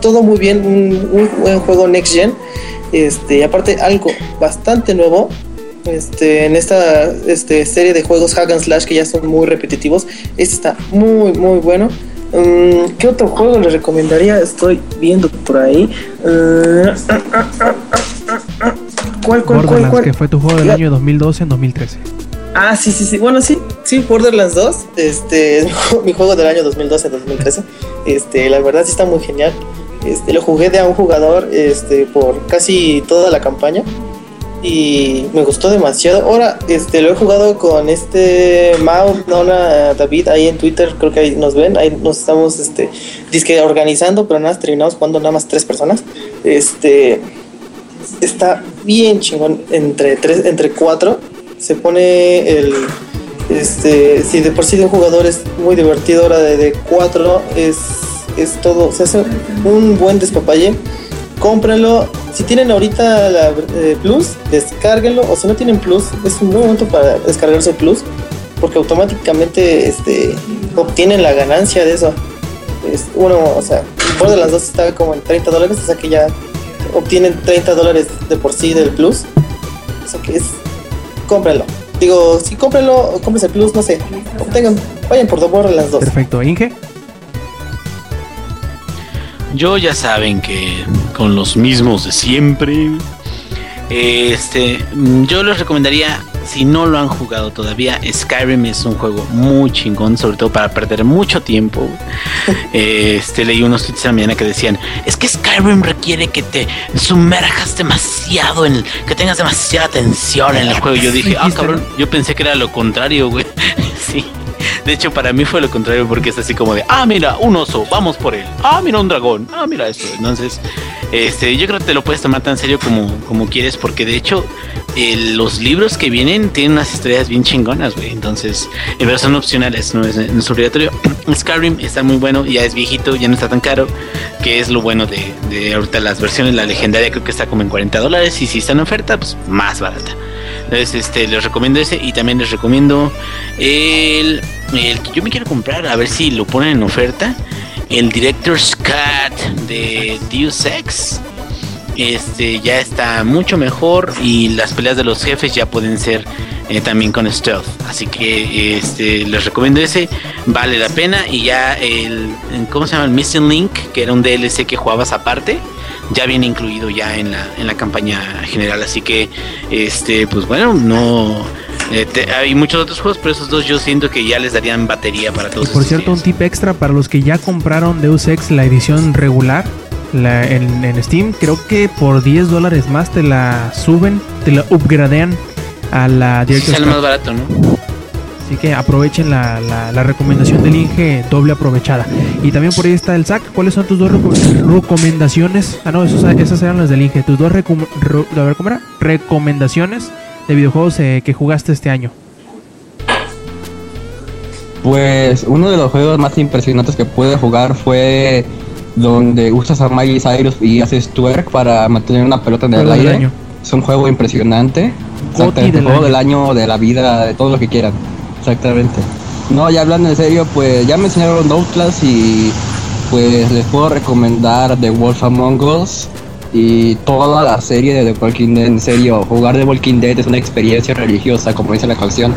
S6: todo muy bien, un, buen juego next gen. Este, aparte algo bastante nuevo. Este, en esta este, serie de juegos hack slash que ya son muy repetitivos, este está muy muy bueno. Mm, ¿Qué otro juego les recomendaría? Estoy viendo por ahí. Eh, ah. ¿Cuál, cuál,
S2: Borderlands,
S6: cuál?
S2: que fue tu juego del año 2012 en 2013.
S6: Ah, sí, sí, sí. Bueno, sí, sí, Borderlands 2. Este es mi juego del año 2012-2013. Este, la verdad sí está muy genial. Este, lo jugué de a un jugador este, por casi toda la campaña. Y me gustó demasiado. Ahora, este, lo he jugado con este Mao, Nona, David, ahí en Twitter, creo que ahí nos ven, ahí nos estamos este, organizando, pero nada terminamos jugando nada más tres personas. Este está bien chingón entre tres, entre cuatro. Se pone el este, si de por sí de un jugador es muy divertido, ahora de, de cuatro es, es todo, se hace un buen despapalle. Cómprenlo. Si tienen ahorita la eh, Plus, descárguenlo. O si no tienen Plus, es un buen momento para descargarse el Plus. Porque automáticamente este, obtienen la ganancia de eso. Es, uno, o sea, Borderlands 2 está como en 30 dólares, o sea que ya obtienen 30 dólares de por sí del Plus. O sea que es. Cómprenlo. Digo, si cómprenlo cómprense el Plus, no sé. Obtengan, vayan por The Borderlands 2.
S2: Perfecto, Inge.
S1: Yo ya saben que con los mismos de siempre. Este, yo les recomendaría si no lo han jugado todavía, Skyrim es un juego muy chingón, sobre todo para perder mucho tiempo. este leí unos tweets también que decían, es que Skyrim requiere que te sumerjas demasiado en que tengas demasiada atención en el juego. Yo dije, ah, cabrón, yo pensé que era lo contrario, güey. sí. De hecho, para mí fue lo contrario porque es así como de, ah, mira, un oso, vamos por él. Ah, mira, un dragón. Ah, mira esto. Entonces, este, yo creo que te lo puedes tomar tan serio como, como quieres porque de hecho los libros que vienen tienen unas historias bien chingonas, güey. Entonces, pero son opcionales, no es, no es obligatorio. Skyrim está muy bueno, ya es viejito, ya no está tan caro, que es lo bueno de, de ahorita las versiones. La legendaria creo que está como en 40 dólares y si está en oferta, pues más barata. Entonces, este, les recomiendo ese y también les recomiendo el, el que yo me quiero comprar, a ver si lo ponen en oferta. El Director's Cut de Deus Ex. Este ya está mucho mejor y las peleas de los jefes ya pueden ser eh, también con stealth. Así que este, les recomiendo ese, vale la pena. Y ya el, ¿cómo se llama? El Missing Link, que era un DLC que jugabas aparte, ya viene incluido ya en la, en la campaña general. Así que, este, pues bueno, no. Eh, te- hay muchos otros juegos, pero esos dos yo siento que ya les darían batería para todos.
S2: Y por cierto, un
S1: días.
S2: tip extra para los que ya compraron Deus Ex la edición regular la, en, en Steam, creo que por 10 dólares más te la suben, te la upgradean a la
S1: Sí sale más barato, ¿no?
S2: Así que aprovechen la, la- la recomendación del Inge doble aprovechada. Y también por ahí está el SAC. ¿Cuáles son tus dos reco- recomendaciones? Ah, no, esos- esas eran las del Inge. Tus dos ro- a ver, ¿cómo era? recomendaciones de videojuegos eh, que jugaste este año.
S7: Pues uno de los juegos más impresionantes que pude jugar fue donde usas a Miley Cyrus y haces twerk para mantener una pelota en el aire.
S2: año.
S7: Es un juego impresionante. Exactamente,
S2: del
S7: juego
S2: año.
S7: del año, de la vida, de todo lo que quieran. Exactamente. No, ya hablando en serio, pues ya me enseñaron Outlast y pues les puedo recomendar The Wolf Among Us y toda la serie de The Walking Dead. En serio, jugar The Walking Dead es una experiencia religiosa, como dice la canción.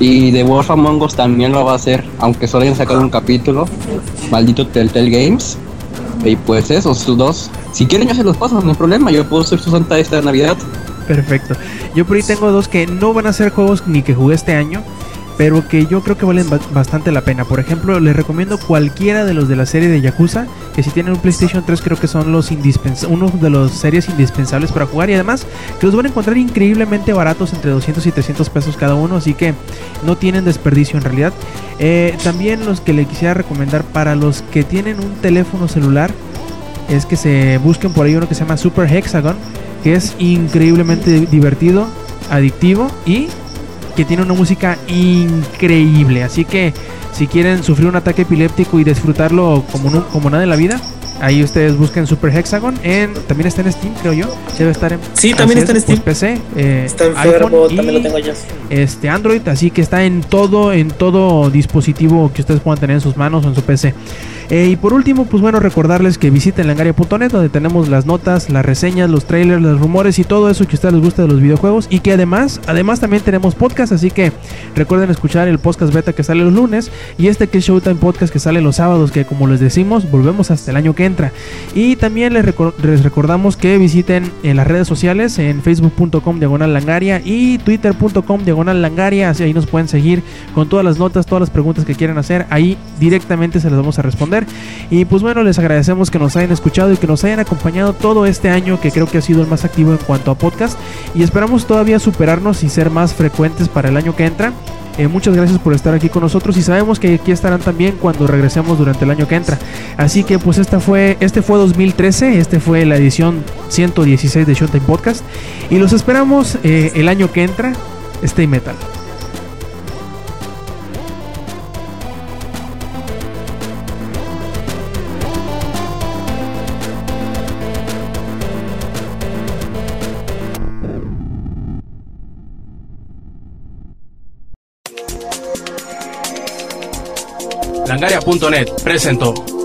S7: Y The Wolf Among Us también lo va a hacer, aunque solo hayan sacado un capítulo. Maldito Telltale Games. Y pues esos, sus dos. Si quieren yo se los paso, no hay problema. Yo puedo ser su santa esta Navidad.
S2: Perfecto. Yo por ahí tengo dos que no van a ser juegos ni que jugué este año, pero que yo creo que valen ba- bastante la pena. Por ejemplo, les recomiendo cualquiera de los de la serie de Yakuza, que si tienen un PlayStation 3 creo que son los uno de los series indispensables para jugar y además que los van a encontrar increíblemente baratos entre 200 y 300 pesos cada uno, así que no tienen desperdicio en realidad. Eh, también los que le quisiera recomendar para los que tienen un teléfono celular es que se busquen por ahí uno que se llama Super Hexagon, que es increíblemente divertido, adictivo y que tiene una música increíble. Así que si quieren sufrir un ataque epiléptico y disfrutarlo como, como nada en la vida, ahí ustedes busquen Super Hexagon. En, también está en Steam, creo yo. Debe estar en
S6: Sí, también está en
S2: pues,
S6: Steam.
S2: PC, eh,
S6: Está enfermo,
S2: iPhone
S6: también
S2: y
S6: lo tengo yo.
S2: este Android, así que está en todo, en todo dispositivo que ustedes puedan tener en sus manos o en su PC. Eh, y por último, pues bueno, recordarles que visiten langaria.net donde tenemos las notas, las reseñas, los trailers, los rumores y todo eso que a ustedes les gusta de los videojuegos. Y que además, además también tenemos podcast, así que recuerden escuchar el podcast beta que sale los lunes y este que es Showtime Podcast que sale los sábados, que como les decimos, volvemos hasta el año que entra. Y también les, les recordamos que visiten en las redes sociales, en facebook.com diagonal langaria y twitter.com diagonal langaria, así ahí nos pueden seguir con todas las notas, todas las preguntas que quieran hacer, ahí directamente se las vamos a responder. Y pues bueno, les agradecemos que nos hayan escuchado y que nos hayan acompañado todo este año, que creo que ha sido el más activo en cuanto a podcast, y esperamos todavía superarnos y ser más frecuentes para el año que entra. Eh, muchas gracias por estar aquí con nosotros y sabemos que aquí estarán también cuando regresemos durante el año que entra. Así que pues esta fue, este fue 2013, este fue la edición 116 de Showtime Podcast y los esperamos eh, el año que entra. Stay Metal.
S3: Langaria.net presentó